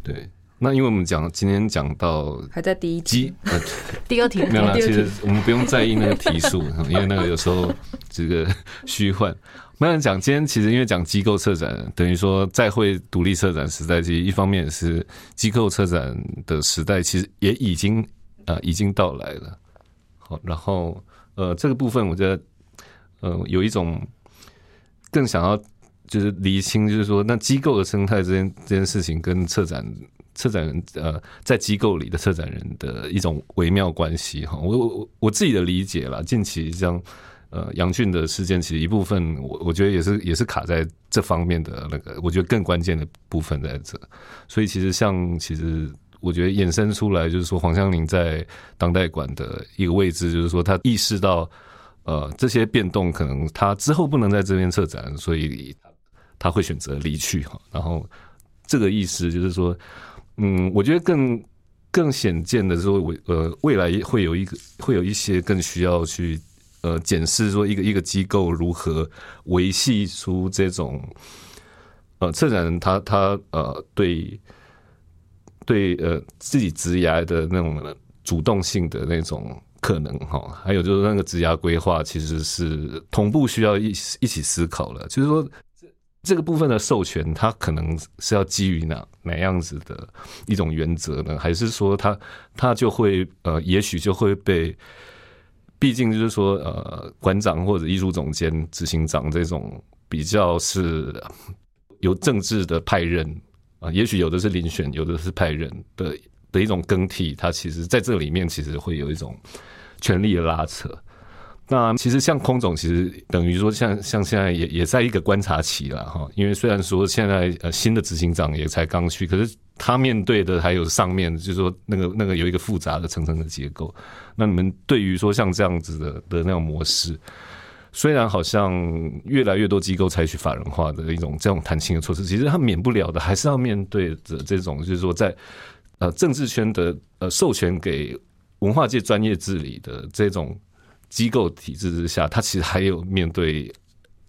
对。那因为我们讲今天讲到
还在第一题，
第二题
没有了。其实我们不用在意那个题数，因为那个有时候这个虚幻。没有讲今天其实因为讲机构策展，等于说在会独立策展时代，其实一方面是机构策展的时代，其实也已经呃已经到来了。好，然后呃这个部分我觉得呃有一种更想要就是厘清，就是说那机构的生态这件这件事情跟策展。策展人呃在机构里的策展人的一种微妙关系哈。我我我自己的理解啦，近期像呃杨俊的事件，其实一部分我我觉得也是也是卡在这方面的那个，我觉得更关键的部分在这。所以其实像其实我觉得衍生出来就是说黄香玲在当代馆的一个位置，就是说他意识到。呃，这些变动可能他之后不能在这边策展，所以他会选择离去哈。然后这个意思就是说，嗯，我觉得更更显见的是说，我呃未来会有一个会有一些更需要去呃检视说一个一个机构如何维系出这种呃策展人他他呃对对呃自己职涯的那种主动性的那种。可能哈，还有就是那个职涯规划，其实是同步需要一一起思考了。就是说，这个部分的授权，它可能是要基于哪哪样子的一种原则呢？还是说，它它就会呃，也许就会被，毕竟就是说，呃，馆长或者艺术总监、执行长这种比较是有政治的派任啊，也许有的是遴选，有的是派任的的一种更替，它其实在这里面其实会有一种。权力的拉扯，那其实像空总，其实等于说像像现在也也在一个观察期了哈。因为虽然说现在呃新的执行长也才刚去，可是他面对的还有上面，就是说那个那个有一个复杂的层层的结构。那你们对于说像这样子的的那种模式，虽然好像越来越多机构采取法人化的一种这种弹性的措施，其实他免不了的还是要面对着这种，就是说在呃政治圈的呃授权给。文化界专业治理的这种机构体制之下，它其实还有面对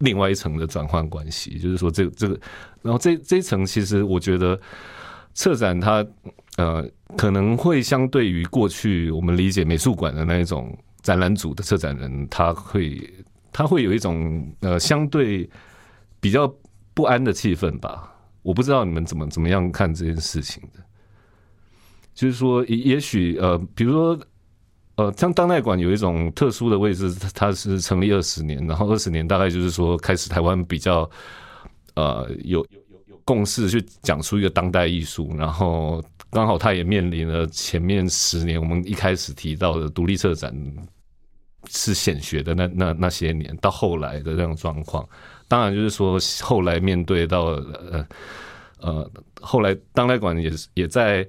另外一层的转换关系，就是说，这这个，然后这这一层，其实我觉得策展它呃可能会相对于过去我们理解美术馆的那一种展览组的策展人，他会他会有一种呃相对比较不安的气氛吧。我不知道你们怎么怎么样看这件事情的。就是说，也也许呃，比如说呃，像当代馆有一种特殊的位置，它是成立二十年，然后二十年大概就是说开始台湾比较呃有有有有共识去讲出一个当代艺术，然后刚好它也面临了前面十年我们一开始提到的独立策展是显学的那那那些年，到后来的那种状况，当然就是说后来面对到呃呃后来当代馆也是也在。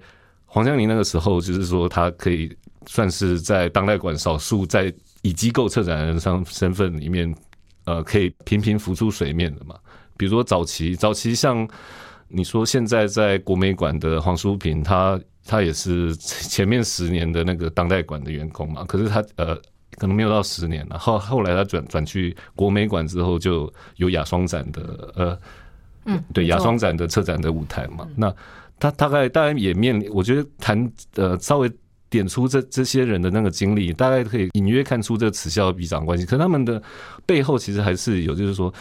黄江林那个时候，就是说他可以算是在当代馆少数在以机构策展人上身份里面，呃，可以频频浮出水面的嘛。比如说早期，早期像你说现在在国美馆的黄淑平，他他也是前面十年的那个当代馆的员工嘛。可是他呃，可能没有到十年了。后后来他转转去国美馆之后，就有雅双展的呃，
嗯，
对雅双展的策展的舞台嘛。那他大概当然也面临，我觉得谈呃稍微点出这这些人的那个经历，大概可以隐约看出这此消彼长关系。可他们的背后其实还是有，就是说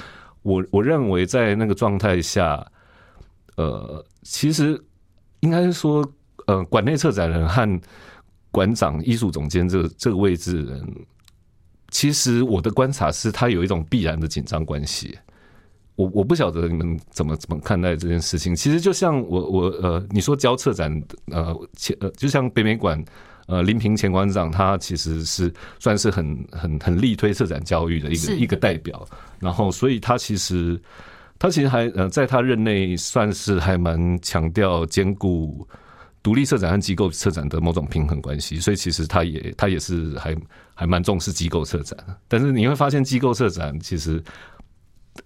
我我认为在那个状态下，呃，其实应该是说，呃，馆内策展人和馆长、艺术总监这个这个位置人，其实我的观察是他有一种必然的紧张关系。我我不晓得你们怎么怎么看待这件事情。其实就像我我呃，你说教策展呃前呃，就像北美馆呃林平前馆长，他其实是算是很很很力推策展教育的一个一个代表。然后，所以他其实他其实还呃在他任内算是还蛮强调兼顾独立策展和机构策展的某种平衡关系。所以其实他也他也是还还蛮重视机构策展。但是你会发现机构策展其实。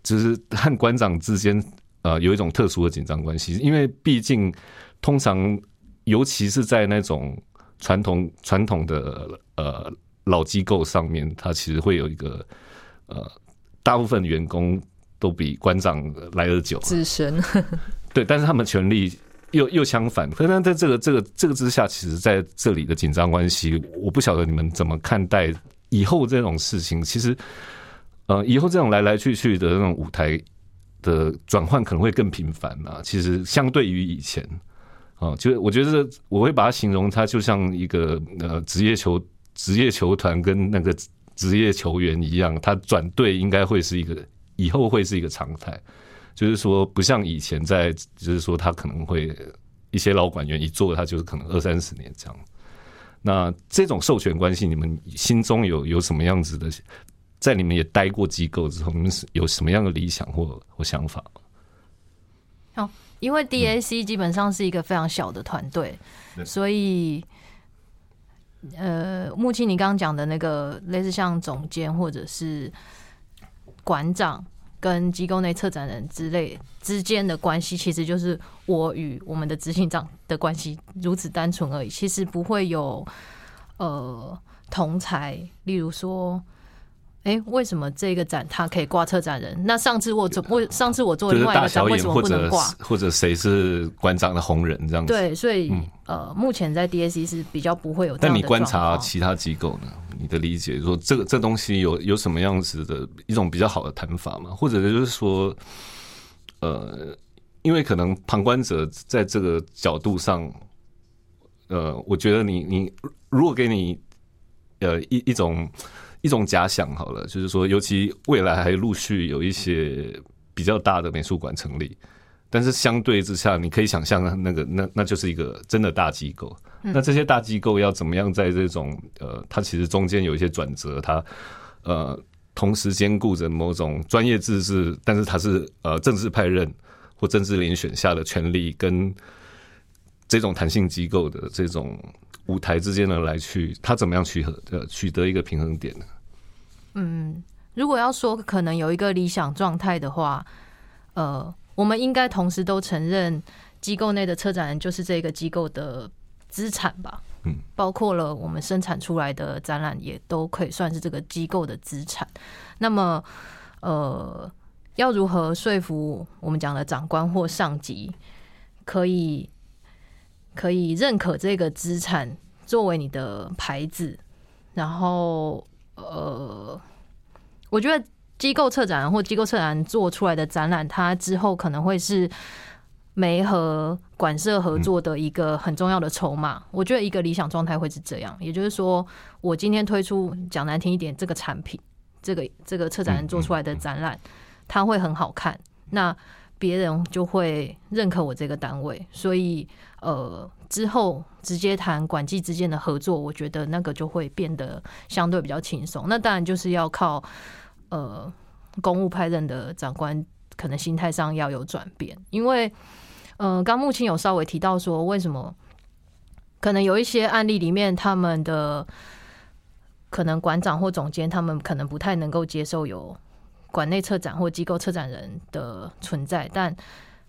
就是和馆长之间，呃，有一种特殊的紧张关系，因为毕竟通常，尤其是在那种传统传统的呃老机构上面，它其实会有一个呃，大部分员工都比馆长来的久，
资深，
对，但是他们权力又又相反，可是在这个这个这个之下，其实在这里的紧张关系，我不晓得你们怎么看待以后这种事情，其实。呃，以后这种来来去去的那种舞台的转换可能会更频繁啊。其实相对于以前，啊，就是我觉得我会把它形容，它就像一个呃职业球职业球团跟那个职业球员一样，他转队应该会是一个以后会是一个常态。就是说，不像以前在，就是说他可能会一些老管员一做，他就是可能二三十年这样。那这种授权关系，你们心中有有什么样子的？在你们也待过机构之后，你们是有什么样的理想或或想法？
好，因为 DAC 基本上是一个非常小的团队，所以，呃，目前你刚刚讲的那个类似像总监或者是馆长跟机构内策展人之类之间的关系，其实就是我与我们的执行长的关系如此单纯而已。其实不会有呃同才，例如说。哎，为什么这个展它可以挂策展人？那上次我做，我上次我做另外一个展，为什么不能挂？
或者谁是馆长的红人这样子？
对，所以呃，目前在 DAC 是比较不会有。
但你观察其他机构呢？你的理解说，这个这东西有有什么样子的一种比较好的谈法吗？或者就是说，呃，因为可能旁观者在这个角度上，呃，我觉得你你如果给你呃一一种。一种假想好了，就是说，尤其未来还陆续有一些比较大的美术馆成立，但是相对之下，你可以想象，那个那那就是一个真的大机构。那这些大机构要怎么样在这种呃，它其实中间有一些转折，它呃同时兼顾着某种专业自治，但是它是呃政治派任或政治遴选下的权利，跟这种弹性机构的这种。舞台之间的来去，它怎么样取和呃取得一个平衡点呢？
嗯，如果要说可能有一个理想状态的话，呃，我们应该同时都承认机构内的策展人就是这个机构的资产吧？嗯，包括了我们生产出来的展览也都可以算是这个机构的资产。那么，呃，要如何说服我们讲的长官或上级可以？可以认可这个资产作为你的牌子，然后呃，我觉得机构策展或机构策展做出来的展览，它之后可能会是没和馆社合作的一个很重要的筹码。我觉得一个理想状态会是这样，也就是说，我今天推出讲难听一点，这个产品，这个这个策展人做出来的展览，它会很好看，那别人就会认可我这个单位，所以。呃，之后直接谈管际之间的合作，我觉得那个就会变得相对比较轻松。那当然就是要靠呃公务派任的长官，可能心态上要有转变。因为呃，刚木青有稍微提到说，为什么可能有一些案例里面，他们的可能馆长或总监，他们可能不太能够接受有馆内策展或机构策展人的存在。但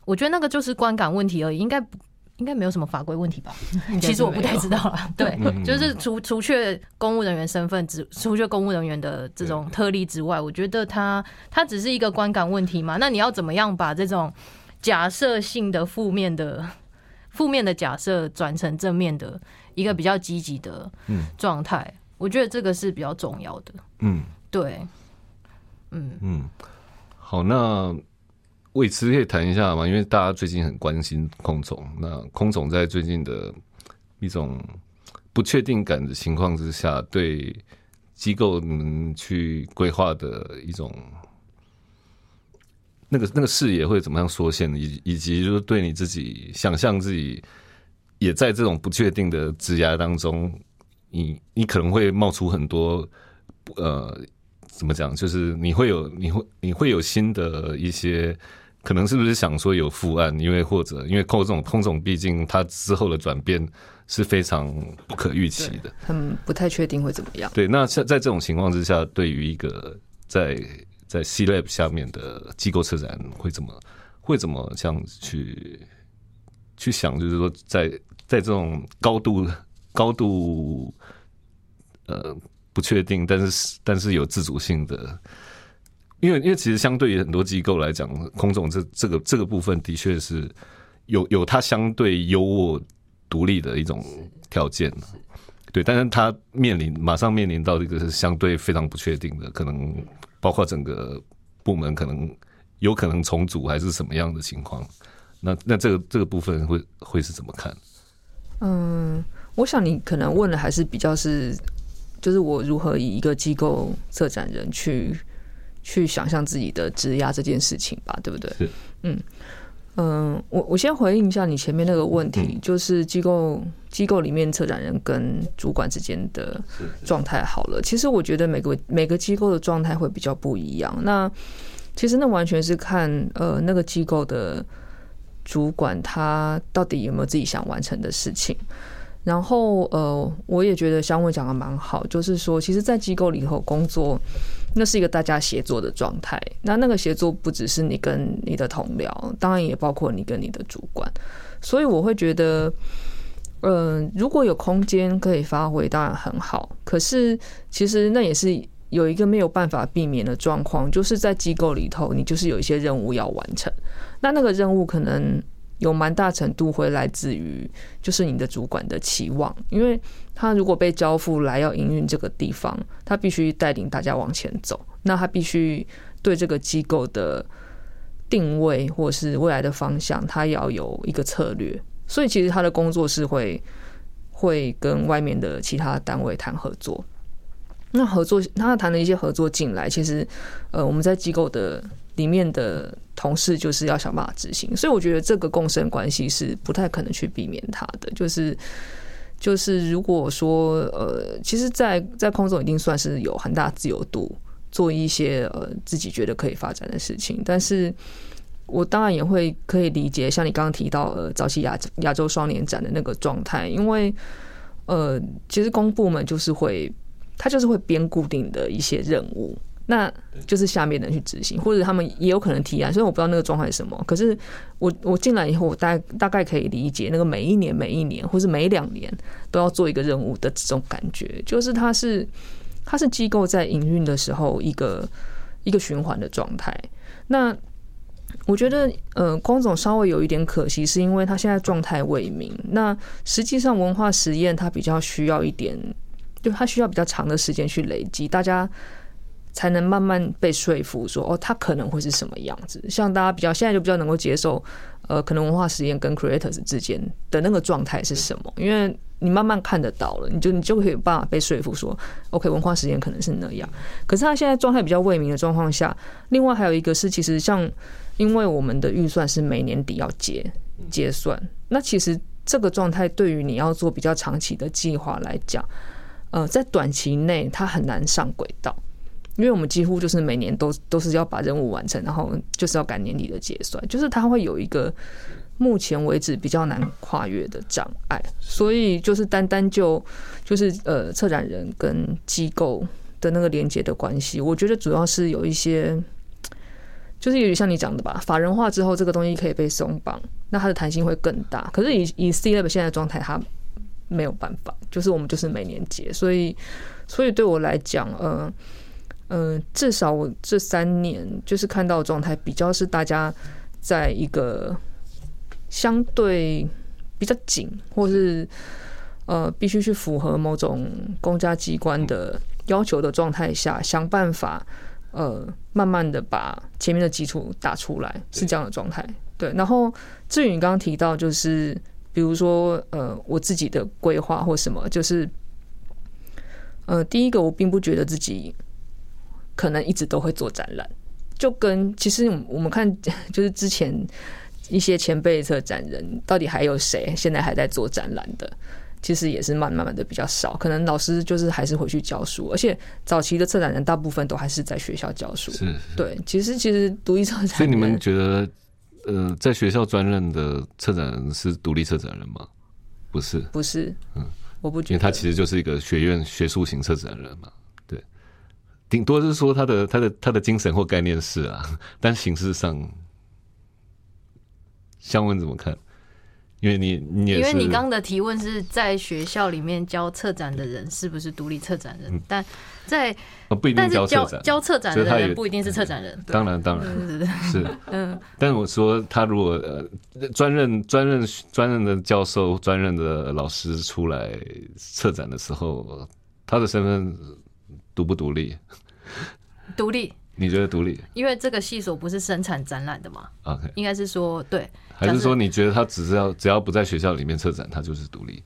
我觉得那个就是观感问题而已，应该不。应该没有什么法规问题吧？其实我不太知道了。对，就是除除却公务人员身份之，除却公务人员的这种特例之外，我觉得它它只是一个观感问题嘛。那你要怎么样把这种假设性的负面的负面的假设转成正面的一个比较积极的状态？我觉得这个是比较重要的。嗯，对，
嗯嗯，好，那。为此可以谈一下吗？因为大家最近很关心空总，那空总在最近的一种不确定感的情况之下，对机构们去规划的一种那个那个视野会怎么样缩限，以以及就是对你自己想象自己也在这种不确定的枝芽当中，你你可能会冒出很多呃。怎么讲？就是你会有，你会你会有新的一些，可能是不是想说有复案？因为或者因为空总空总，毕竟他之后的转变是非常不可预期的，
很，不太确定会怎么样。
对，那在在这种情况之下，对于一个在在 C Lab 下面的机构策展会怎么会怎么这样去去想？就是说，在在这种高度高度呃。不确定，但是但是有自主性的，因为因为其实相对于很多机构来讲，空总这这个这个部分的确是有有它相对优渥独立的一种条件对，但是它面临马上面临到一个是相对非常不确定的，可能包括整个部门可能有可能重组还是什么样的情况，那那这个这个部分会会是怎么看？
嗯，我想你可能问的还是比较是。就是我如何以一个机构策展人去去想象自己的质押这件事情吧，对不对？
是，
嗯嗯，我我先回应一下你前面那个问题，就是机构机构里面策展人跟主管之间的状态好了。其实我觉得每个每个机构的状态会比较不一样。那其实那完全是看呃那个机构的主管他到底有没有自己想完成的事情。然后呃，我也觉得香问讲的蛮好，就是说，其实，在机构里头工作，那是一个大家协作的状态。那那个协作不只是你跟你的同僚，当然也包括你跟你的主管。所以我会觉得，嗯，如果有空间可以发挥，当然很好。可是，其实那也是有一个没有办法避免的状况，就是在机构里头，你就是有一些任务要完成。那那个任务可能。有蛮大程度会来自于，就是你的主管的期望，因为他如果被交付来要营运这个地方，他必须带领大家往前走，那他必须对这个机构的定位或是未来的方向，他要有一个策略，所以其实他的工作是会会跟外面的其他单位谈合作。那合作，他谈了一些合作进来，其实呃，我们在机构的。里面的同事就是要想办法执行，所以我觉得这个共生关系是不太可能去避免它的。就是就是，如果说呃，其实，在在空中已经算是有很大自由度，做一些呃自己觉得可以发展的事情。但是我当然也会可以理解，像你刚刚提到呃，早期亚亚洲双年展的那个状态，因为呃，其实公部门就是会，他就是会编固定的一些任务。那就是下面的人去执行，或者他们也有可能提案，所以我不知道那个状态是什么。可是我我进来以后，我大大概可以理解那个每一年、每一年，或是每两年都要做一个任务的这种感觉，就是它是它是机构在营运的时候一个一个循环的状态。那我觉得，呃，光总稍微有一点可惜，是因为他现在状态未明。那实际上文化实验它比较需要一点，就它需要比较长的时间去累积，大家。才能慢慢被说服，说哦，他可能会是什么样子？像大家比较现在就比较能够接受，呃，可能文化实验跟 creators 之间的那个状态是什么？因为你慢慢看得到了，你就你就可以有办法被说服，说 OK，文化实验可能是那样。可是他现在状态比较未明的状况下，另外还有一个是，其实像因为我们的预算是每年底要结结算，那其实这个状态对于你要做比较长期的计划来讲，呃，在短期内它很难上轨道。因为我们几乎就是每年都都是要把任务完成，然后就是要赶年底的结算，就是它会有一个目前为止比较难跨越的障碍，所以就是单单就就是呃策展人跟机构的那个连接的关系，我觉得主要是有一些，就是有点像你讲的吧，法人化之后这个东西可以被松绑，那它的弹性会更大。可是以以 C level 现在的状态，它没有办法，就是我们就是每年结，所以所以对我来讲，呃。嗯，至少我这三年就是看到的状态比较是大家在一个相对比较紧，或是呃必须去符合某种公家机关的要求的状态下，想办法呃慢慢的把前面的基础打出来，是这样的状态。对，然后至于你刚刚提到，就是比如说呃我自己的规划或什么，就是呃第一个我并不觉得自己。可能一直都会做展览，就跟其实我们看，就是之前一些前辈策展人，到底还有谁现在还在做展览的？其实也是慢慢慢的比较少。可能老师就是还是回去教书，而且早期的策展人大部分都还是在学校教书。
是，
对。其实其实独立策展，
所以你们觉得，呃，在学校专任的策展人是独立策展人吗？不是，
不是。嗯，我不觉得，
因为他其实就是一个学院学术型策展人嘛。顶多是说他的他的他的精神或概念是啊，但形式上，相问怎么看？因为你你
因为你刚刚的提问是在学校里面教策展的人是不是独立策展人？但在
不一定教策展
教策展的人不一定是策展人。
当然当然，是 嗯。但我说他如果呃专任专任专任的教授专任的老师出来策展的时候，他的身份。独不独立？
独立？
你觉得独立？
因为这个系所不是生产展览的嘛
？OK，
应该是说对，
还是说你觉得他只是要只要不在学校里面策展，他就是独立？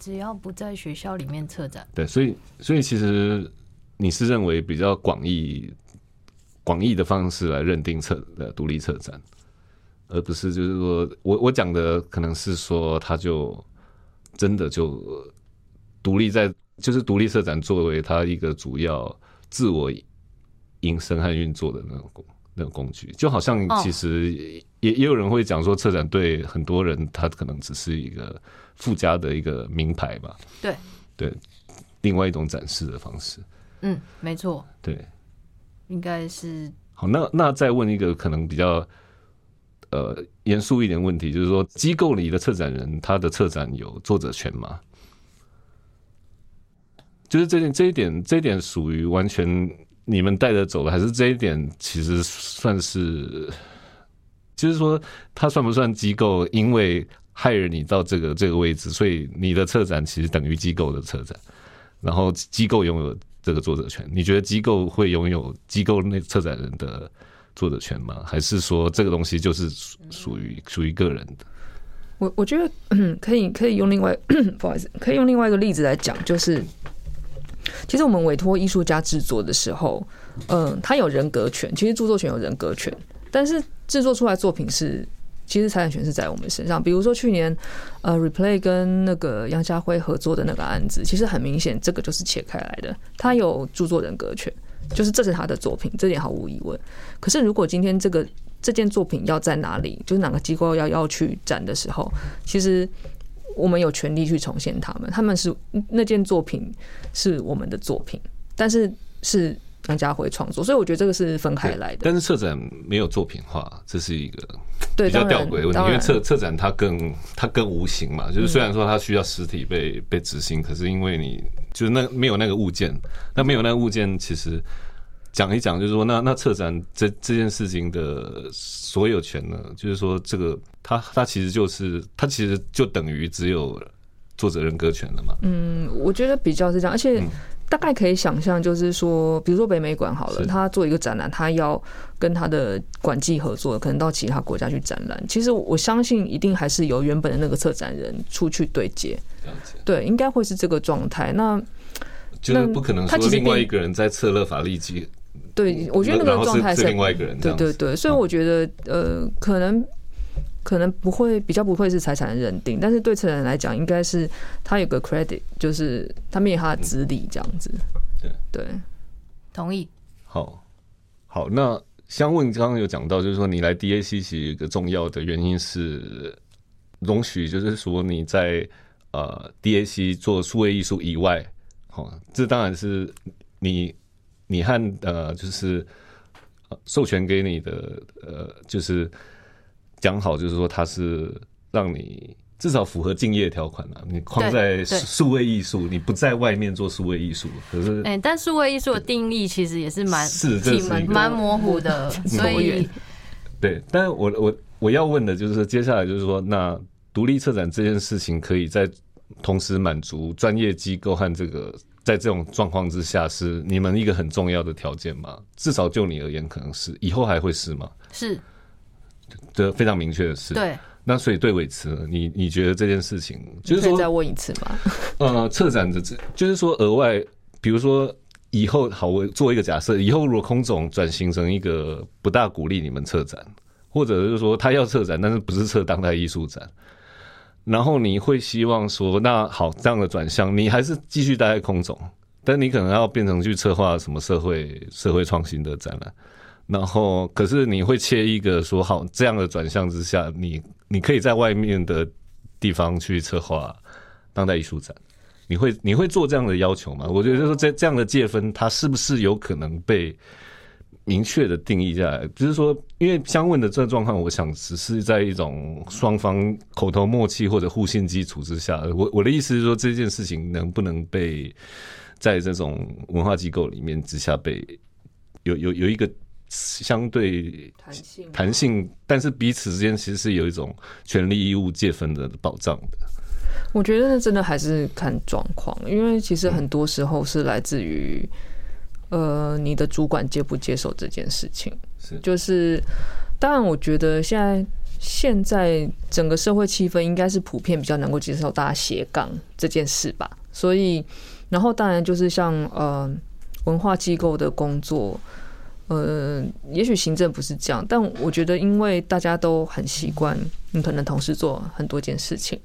只要不在学校里面策展，
对，所以所以其实你是认为比较广义广义的方式来认定策呃独立策展，而不是就是说我我讲的可能是说他就真的就独立在就是独立策展作为他一个主要自我营生和运作的那种工那种工具，就好像
哦。
其实也也有人会讲说，策展对很多人他可能只是一个附加的一个名牌吧，
对。
对，另外一种展示的方式，
嗯，没错，
对。
应该是。
好，那那再问一个可能比较呃严肃一点问题，就是说机构里的策展人他的策展有作者权吗？就是这点这一点这一点属于完全你们带着走的，还是这一点其实算是，就是说他算不算机构？因为害了你到这个这个位置，所以你的策展其实等于机构的策展，然后机构拥有这个作者权。你觉得机构会拥有机构内策展人的作者权吗？还是说这个东西就是属于属于个人的？
我我觉得可以可以用另外 不好意思，可以用另外一个例子来讲，就是其实我们委托艺术家制作的时候，嗯，他有人格权，其实著作权有人格权，但是制作出来作品是。其实财产权是在我们身上，比如说去年，呃，Replay 跟那个杨家辉合作的那个案子，其实很明显，这个就是切开来的，他有著作人格权，就是这是他的作品，这点毫无疑问。可是如果今天这个这件作品要在哪里，就是哪个机构要要去展的时候，其实我们有权利去重现他们，他们是那件作品是我们的作品，但是是杨家辉创作，所以我觉得这个是分开来的。
但是策展没有作品化，这是一个
对，
比较吊诡的问题，因为策策展它更它更无形嘛，就是虽然说它需要实体被被执行，可是因为你就是那没有那个物件，那没有那个物件，其实讲一讲就是说，那那策展这这件事情的所有权呢，就是说这个它它其实就是他其实就等于只有作者人格权了嘛，
嗯，我觉得比较是这样，而且大概可以想象，就是说，比如说北美馆好了，他做一个展览，他要跟他的馆际合作，可能到其他国家去展览。其实我相信，一定还是由原本的那个策展人出去对接，对，应该会是这个状态。那
就是不可能说另外一个人在策勒法利基，
对我觉得那个状态是
另外一个人
对对对，所以我觉得呃，可能可能不会比较不会是财产的认定，但是对策人来讲，应该是他有个 credit，就是他们有他的资历这样子。
对
对，
同意。
好，好，那香问刚刚有讲到，就是说你来 DAC 其实一个重要的原因是容许，就是说你在呃 DAC 做数位艺术以外，好、这当然是你你和呃就是呃授权给你的呃就是讲好，就是说它是让你。至少符合敬业条款啊！你框在数位艺术，你不在外面做数位艺术，可是
哎、但数位艺术的定义其实也是蛮
是
蛮模糊的，所以
对，但是我我我要问的就是说，接下来就是说，那独立策展这件事情，可以在同时满足专业机构和这个在这种状况之下，是你们一个很重要的条件吗？至少就你而言，可能是，以后还会是吗？
是
这非常明确的事。。
对。
那所以对伟慈，你你觉得这件事情，就是
可以再
说，
问一次吗？
呃，策展的这，就是说额外，比如说。以后好，我做一个假设，以后如果空总转型成一个不大鼓励你们策展，或者是说他要策展，但是不是策当代艺术展，然后你会希望说，那好这样的转向，你还是继续待在空总，但你可能要变成去策划什么社会社会创新的展览，然后可是你会切一个说好这样的转向之下，你你可以在外面的地方去策划当代艺术展。你会你会做这样的要求吗？我觉得就是说这这样的界分，它是不是有可能被明确的定义下来？就是说，因为相问的这状况，我想只是在一种双方口头默契或者互信基础之下。我我的意思是说，这件事情能不能被在这种文化机构里面之下被有有有一个相对
弹性
弹性，但是彼此之间其实是有一种权利义务界分的保障的。
我觉得那真的还是看状况，因为其实很多时候是来自于，呃，你的主管接不接受这件事情。
是
就是，当然，我觉得现在现在整个社会气氛应该是普遍比较能够接受大家斜杠这件事吧。所以，然后当然就是像呃文化机构的工作，呃，也许行政不是这样，但我觉得因为大家都很习惯，你可能同时做很多件事情，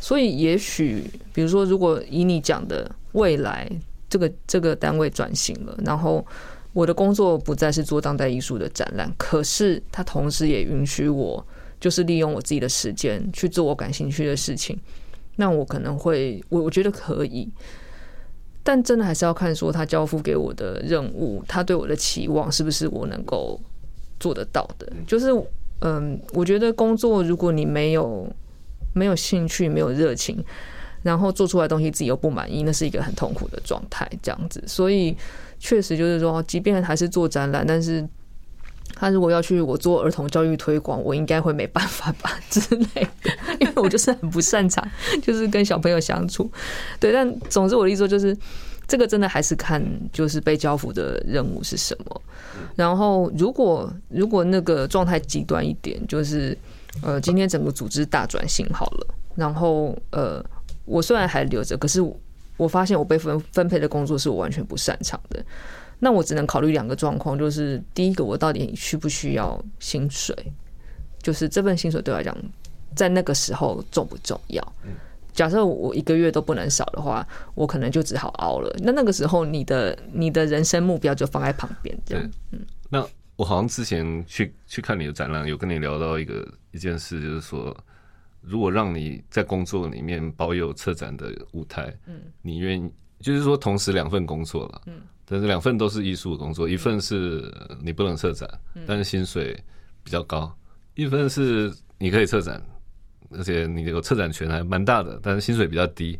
所以也许比如说，如果以你讲的未来这个这个单位转型了，然后我的工作不再是做当代艺术的展览，可是它同时也允许我就是利用我自己的时间去做我感兴趣的事情，那我可能会我我觉得可以。但真的还是要看说他交付给我的任务，他对我的期望是不是我能够做得到的。就是，嗯，我觉得工作如果你没有没有兴趣、没有热情，然后做出来的东西自己又不满意，那是一个很痛苦的状态。这样子，所以确实就是说，即便还是做展览，但是。他如果要去我做儿童教育推广，我应该会没办法吧之类的，因为我就是很不擅长，就是跟小朋友相处。对，但总之我的意思说，就是这个真的还是看就是被交付的任务是什么。然后如果如果那个状态极端一点，就是呃今天整个组织大转型好了，然后呃我虽然还留着，可是我发现我被分分配的工作是我完全不擅长的。那我只能考虑两个状况，就是第一个，我到底需不需要薪水？就是这份薪水对我来讲，在那个时候重不重要？假设我一个月都不能少的话，我可能就只好熬了。那那个时候，你的你的人生目标就放在旁边，这样。
嗯，那我好像之前去去看你的展览，有跟你聊到一个一件事，就是说，如果让你在工作里面保有策展的舞台，嗯，你愿意，就是说同时两份工作了，嗯。但是两份都是艺术的工作，一份是你不能策展，但是薪水比较高；一份是你可以策展，而且你有策展权还蛮大的，但是薪水比较低。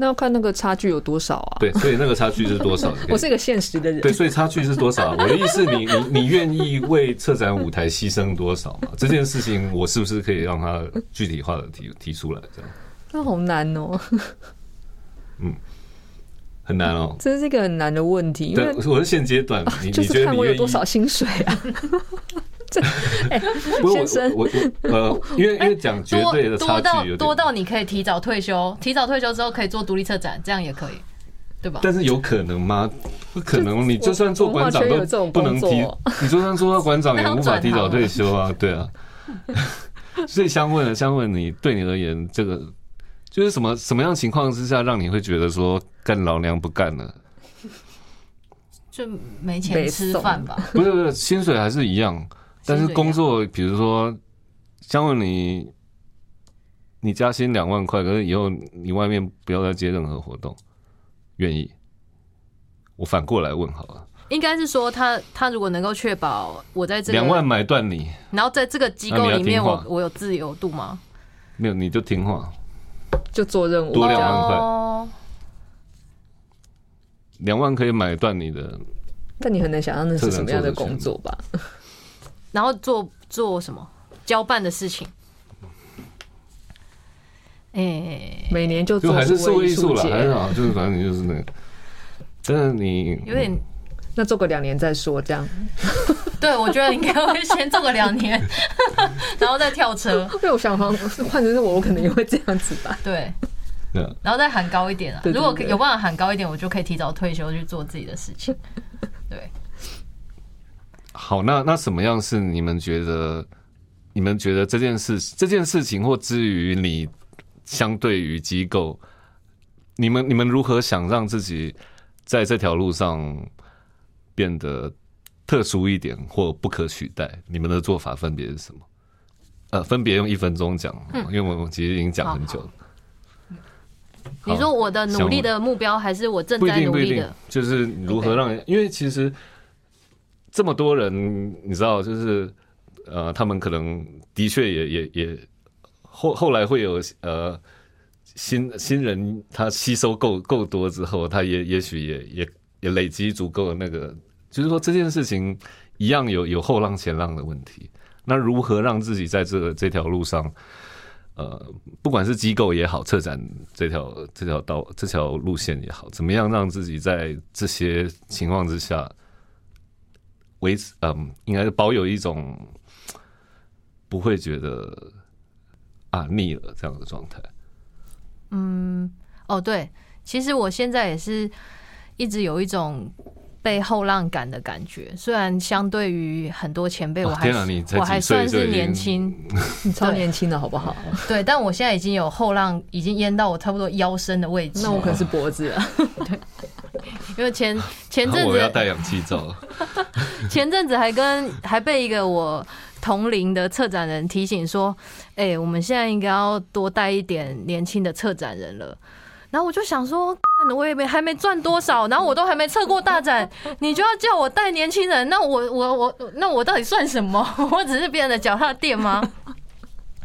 那要看那个差距有多少啊？
对，所以那个差距是多少？
我是一个现实的人。
对，所以差距是多少？我的意思，你你你愿意为策展舞台牺牲多少嘛？这件事情，我是不是可以让他具体化的提提出来？这样？
那好难哦。嗯。
很难哦，
这是一个很难的问题。对，
我是现阶段，你
就是看我有多少薪水啊？这先生，
我我呃，因为因为讲绝对的差距
多到你可以提早退休，提早退休之后可以做独立策展，这样也可以，对吧？
但是有可能吗？不可能，你就算做馆长都不能提，你就算做到馆长也 无法提早退休啊，对啊。所以想问，想问你，对你而言，这个。就是什么什么样情况之下，让你会觉得说干老娘不干了？
就没钱吃饭吧？
不是不是，薪水还是一样，但是工作，比如说，像问你，你加薪两万块，可是以后你外面不要再接任何活动，愿意？我反过来问好了，
应该是说他他如果能够确保我在这
两万买断你，
然后在这个机构里面，我我有自由度吗？
没有，你就听话。
就做任务
多两万块，两万可以买断你的。
但你很难想象那是什么样的工作吧？
然后做做什么交办的事情？哎，
每年就
就还是
做
艺术了，还是好，就是反正你就是那个。但是你
有点，
那做个两年再说，这样。
对，我觉得应该会先做个两年，然后再跳车。
因为我想，换换成是我，我可能也会这样子吧。
对，然后再喊高一点啊！如果有办法喊高一点，我就可以提早退休去做自己的事情。对。
好，那那什么样是你们觉得？你们觉得这件事这件事情，或至于你相对于机构，你们你们如何想让自己在这条路上变得？特殊一点或不可取代，你们的做法分别是什么？呃，分别用一分钟讲，因为我们其实已经讲很久了。
你说我的努力的目标，还是我正在努力的？
就是如何让？因为其实这么多人，你知道，就是呃，他们可能的确也也也后后来会有呃新新人，他吸收够够多之后，他也也许也也也累积足够的那个。就是说这件事情一样有有后浪前浪的问题，那如何让自己在这个这条路上，呃，不管是机构也好，策展这条这条道这条路线也好，怎么样让自己在这些情况之下维持，嗯，应该是保有一种不会觉得啊腻了这样的状态。
嗯，哦，对，其实我现在也是一直有一种。被后浪赶的感觉。虽然相对于很多前辈，我还我还算是年轻，
你超年轻的好不好？
对，但我现在已经有后浪，已经淹到我差不多腰身的位置。
那我可是脖子啊。
因为前前阵子
我要戴氧气罩。
前阵子还跟还被一个我同龄的策展人提醒说，哎、我们现在应该要多带一点年轻的策展人了。然后我就想说，我也没还没赚多少，然后我都还没测过大展，你就要叫我带年轻人，那我我我那我到底算什么？我只是别人的脚踏垫吗？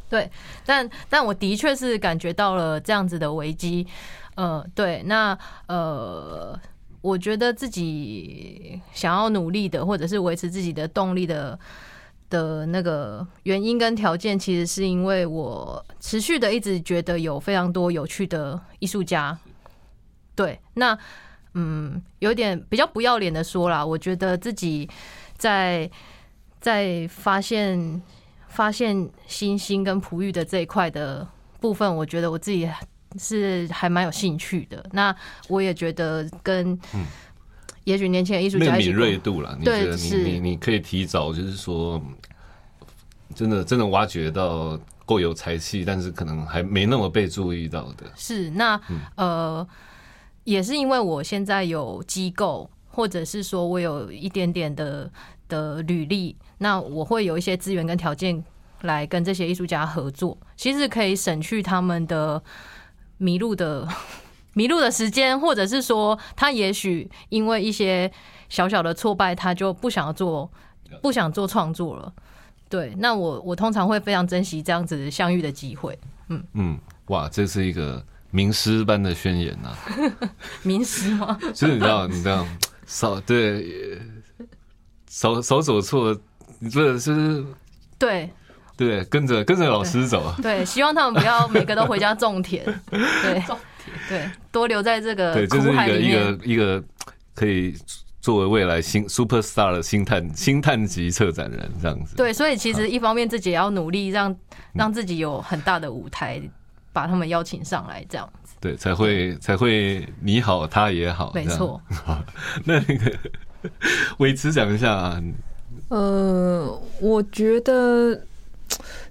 对，但但我的确是感觉到了这样子的危机。呃，对，那呃，我觉得自己想要努力的，或者是维持自己的动力的的那个原因跟条件，其实是因为我持续的一直觉得有非常多有趣的艺术家。对，那嗯，有点比较不要脸的说啦，我觉得自己在在发现发现星星跟璞玉的这一块的部分，我觉得我自己是还蛮有兴趣的。那我也觉得跟也许年轻的艺术家一起工
锐度了，你觉得你你你可以提早，就是说，真的真的挖掘到够有才气，但是可能还没那么被注意到的。
是那呃，也是因为我现在有机构，或者是说我有一点点的的履历，那我会有一些资源跟条件来跟这些艺术家合作，其实可以省去他们的迷路的迷路的时间，或者是说他也许因为一些小小的挫败，他就不想要做不想做创作了。对，那我我通常会非常珍惜这样子相遇的机会。
嗯嗯，哇，这是一个名师般的宣言呐、
名师吗？
就是你知道，你知道，少对少少走错，你这就是
对
对，跟着跟着老师走啊。
对，希望他们不要每个都回家种田，对 对，多留在这个
对，这是一个一。个一个可以作为未来新 super star 的星探星探级策展人这样子。
对，所以其实一方面自己也要努力让让自己有很大的舞台，把他们邀请上来，这样子。
对，才会才会你好，他也好，
没错。
好，那那个维持讲一下啊，
呃，我觉得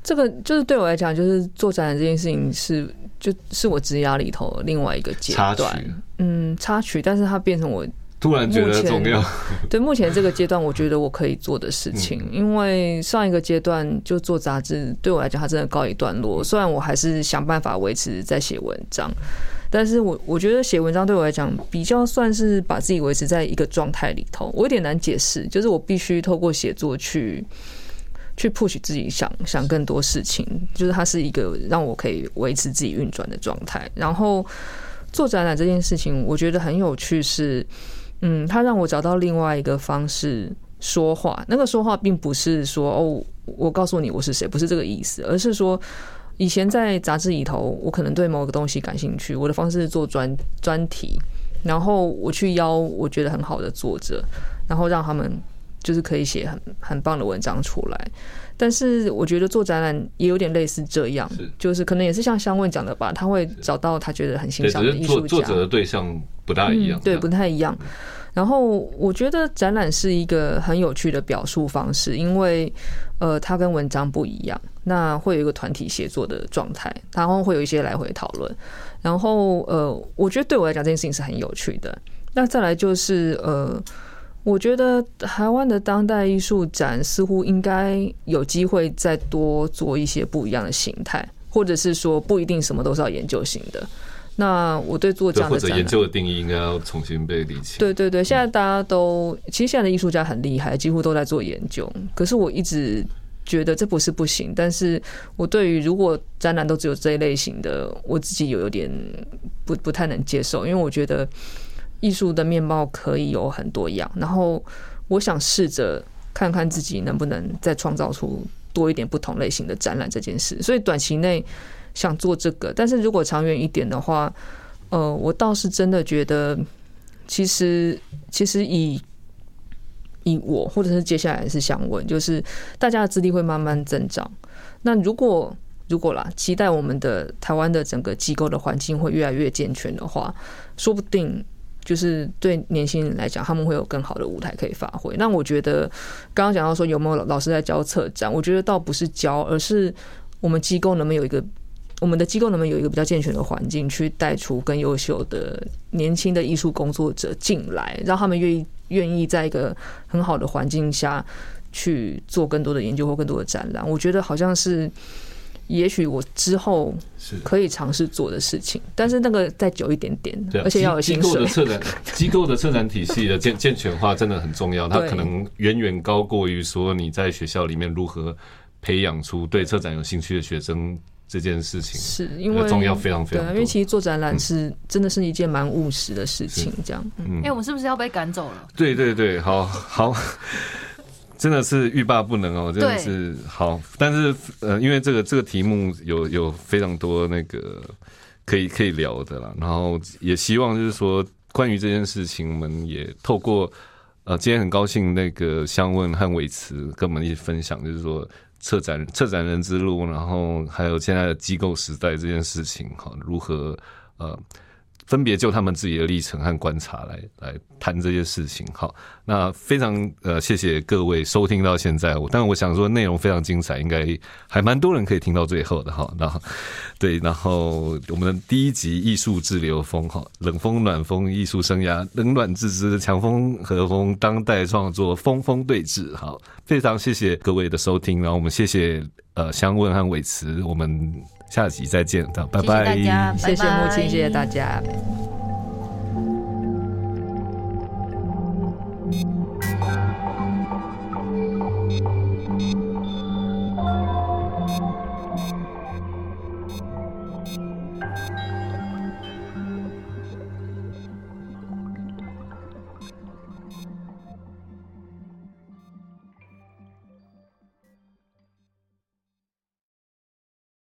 这个就是对我来讲，就是做展览这件事情是就是我职涯里头另外一个阶段，嗯，插曲，但是它变成我
突然觉得重要，
对目前这个阶段，我觉得我可以做的事情，因为上一个阶段就做杂志，对我来讲，它真的告一段落。虽然我还是想办法维持在写文章，但是我我觉得写文章对我来讲，比较算是把自己维持在一个状态里头。我有点难解释，就是我必须透过写作去。去 push 自己想想更多事情，就是它是一个让我可以维持自己运转的状态。然后做展览这件事情，我觉得很有趣是，嗯，它让我找到另外一个方式说话。那个说话并不是说哦，我告诉你我是谁，不是这个意思，而是说，以前在杂志里头，我可能对某个东西感兴趣，我的方式是做专专题，然后我去邀我觉得很好的作者，然后让他们就是可以写很很棒的文章出来。但是我觉得做展览也有点类似这样
是，
就是可能也是像香问讲的吧，他会找到他觉得很欣，赏的艺术家
作作，者的对象不大一样，
嗯，对，不太一样。然后我觉得展览是一个很有趣的表述方式，因为呃，它跟文章不一样，那会有一个团体协作的状态，然后会有一些来回讨论。然后呃，我觉得对我来讲这件事情是很有趣的。那再来就是呃。我觉得台湾的当代艺术展似乎应该有机会再多做一些不一样的形态，或者是说不一定什么都是要研究型的。那我对做这样的
或者研究的定义应该要重新被理清。
对对对，现在大家都其实现在的艺术家很厉害，几乎都在做研究。可是我一直觉得这不是不行，但是我对于如果展览都只有这一类型的，我自己有有点不不太能接受，因为我觉得艺术的面貌可以有很多样，然后我想试着看看自己能不能再创造出多一点不同类型的展览这件事。所以短期内想做这个，但是如果长远一点的话，呃，我倒是真的觉得，其实其实以以我或者是接下来是想问，就是大家的资历会慢慢增长。那如果如果啦，期待我们的台湾的整个机构的环境会越来越健全的话，说不定就是对年轻人来讲，他们会有更好的舞台可以发挥。那我觉得刚刚讲到说有没有老师在教策展，我觉得倒不是教，而是我们机构能不能有一个。我们的机构能不能有一个比较健全的环境，去带出更优秀的年轻的艺术工作者进来，让他们愿意愿意在一个很好的环境下去做更多的研究或更多的展览？我觉得好像是，也许我之后
是
可以尝试做的事情，但是那个再久一点点，
对啊
而且要有
机
薪水。
机构的策展 机构的策展体系的健健全化真的很重要，它可能远远高过于说你在学校里面如何培养出对策展有兴趣的学生这件事情。
是因为
重要非常非常
对啊，因为其实做展览是真的是一件蛮务实的事情，这样。嗯
哎、我们是不是要被赶走了？
对对对，好好，真的是欲罢不能哦，真的是好。但是呃，因为这个这个题目有有非常多那个可以可以聊的啦，然后也希望就是说关于这件事情，我们也透过呃，今天很高兴那个香问和伟慈跟我们一起分享，就是说。策展策展人之路，然后还有现在的机构时代这件事情，哈，如何呃分别就他们自己的历程和观察来来谈这些事情。好，那非常呃谢谢各位收听到现在，我但我想说内容非常精彩，应该还蛮多人可以听到最后的哈。然后对，然后我们的第一集艺术自流风哈，冷风暖风艺术生涯，冷暖自知，强风和风当代创作，风风对峙。好，非常谢谢各位的收听，然后我们谢谢呃香问和伟慈，我们下集再见，拜
谢谢
拜，
大家，
谢谢
拜拜
木青，谢谢大家。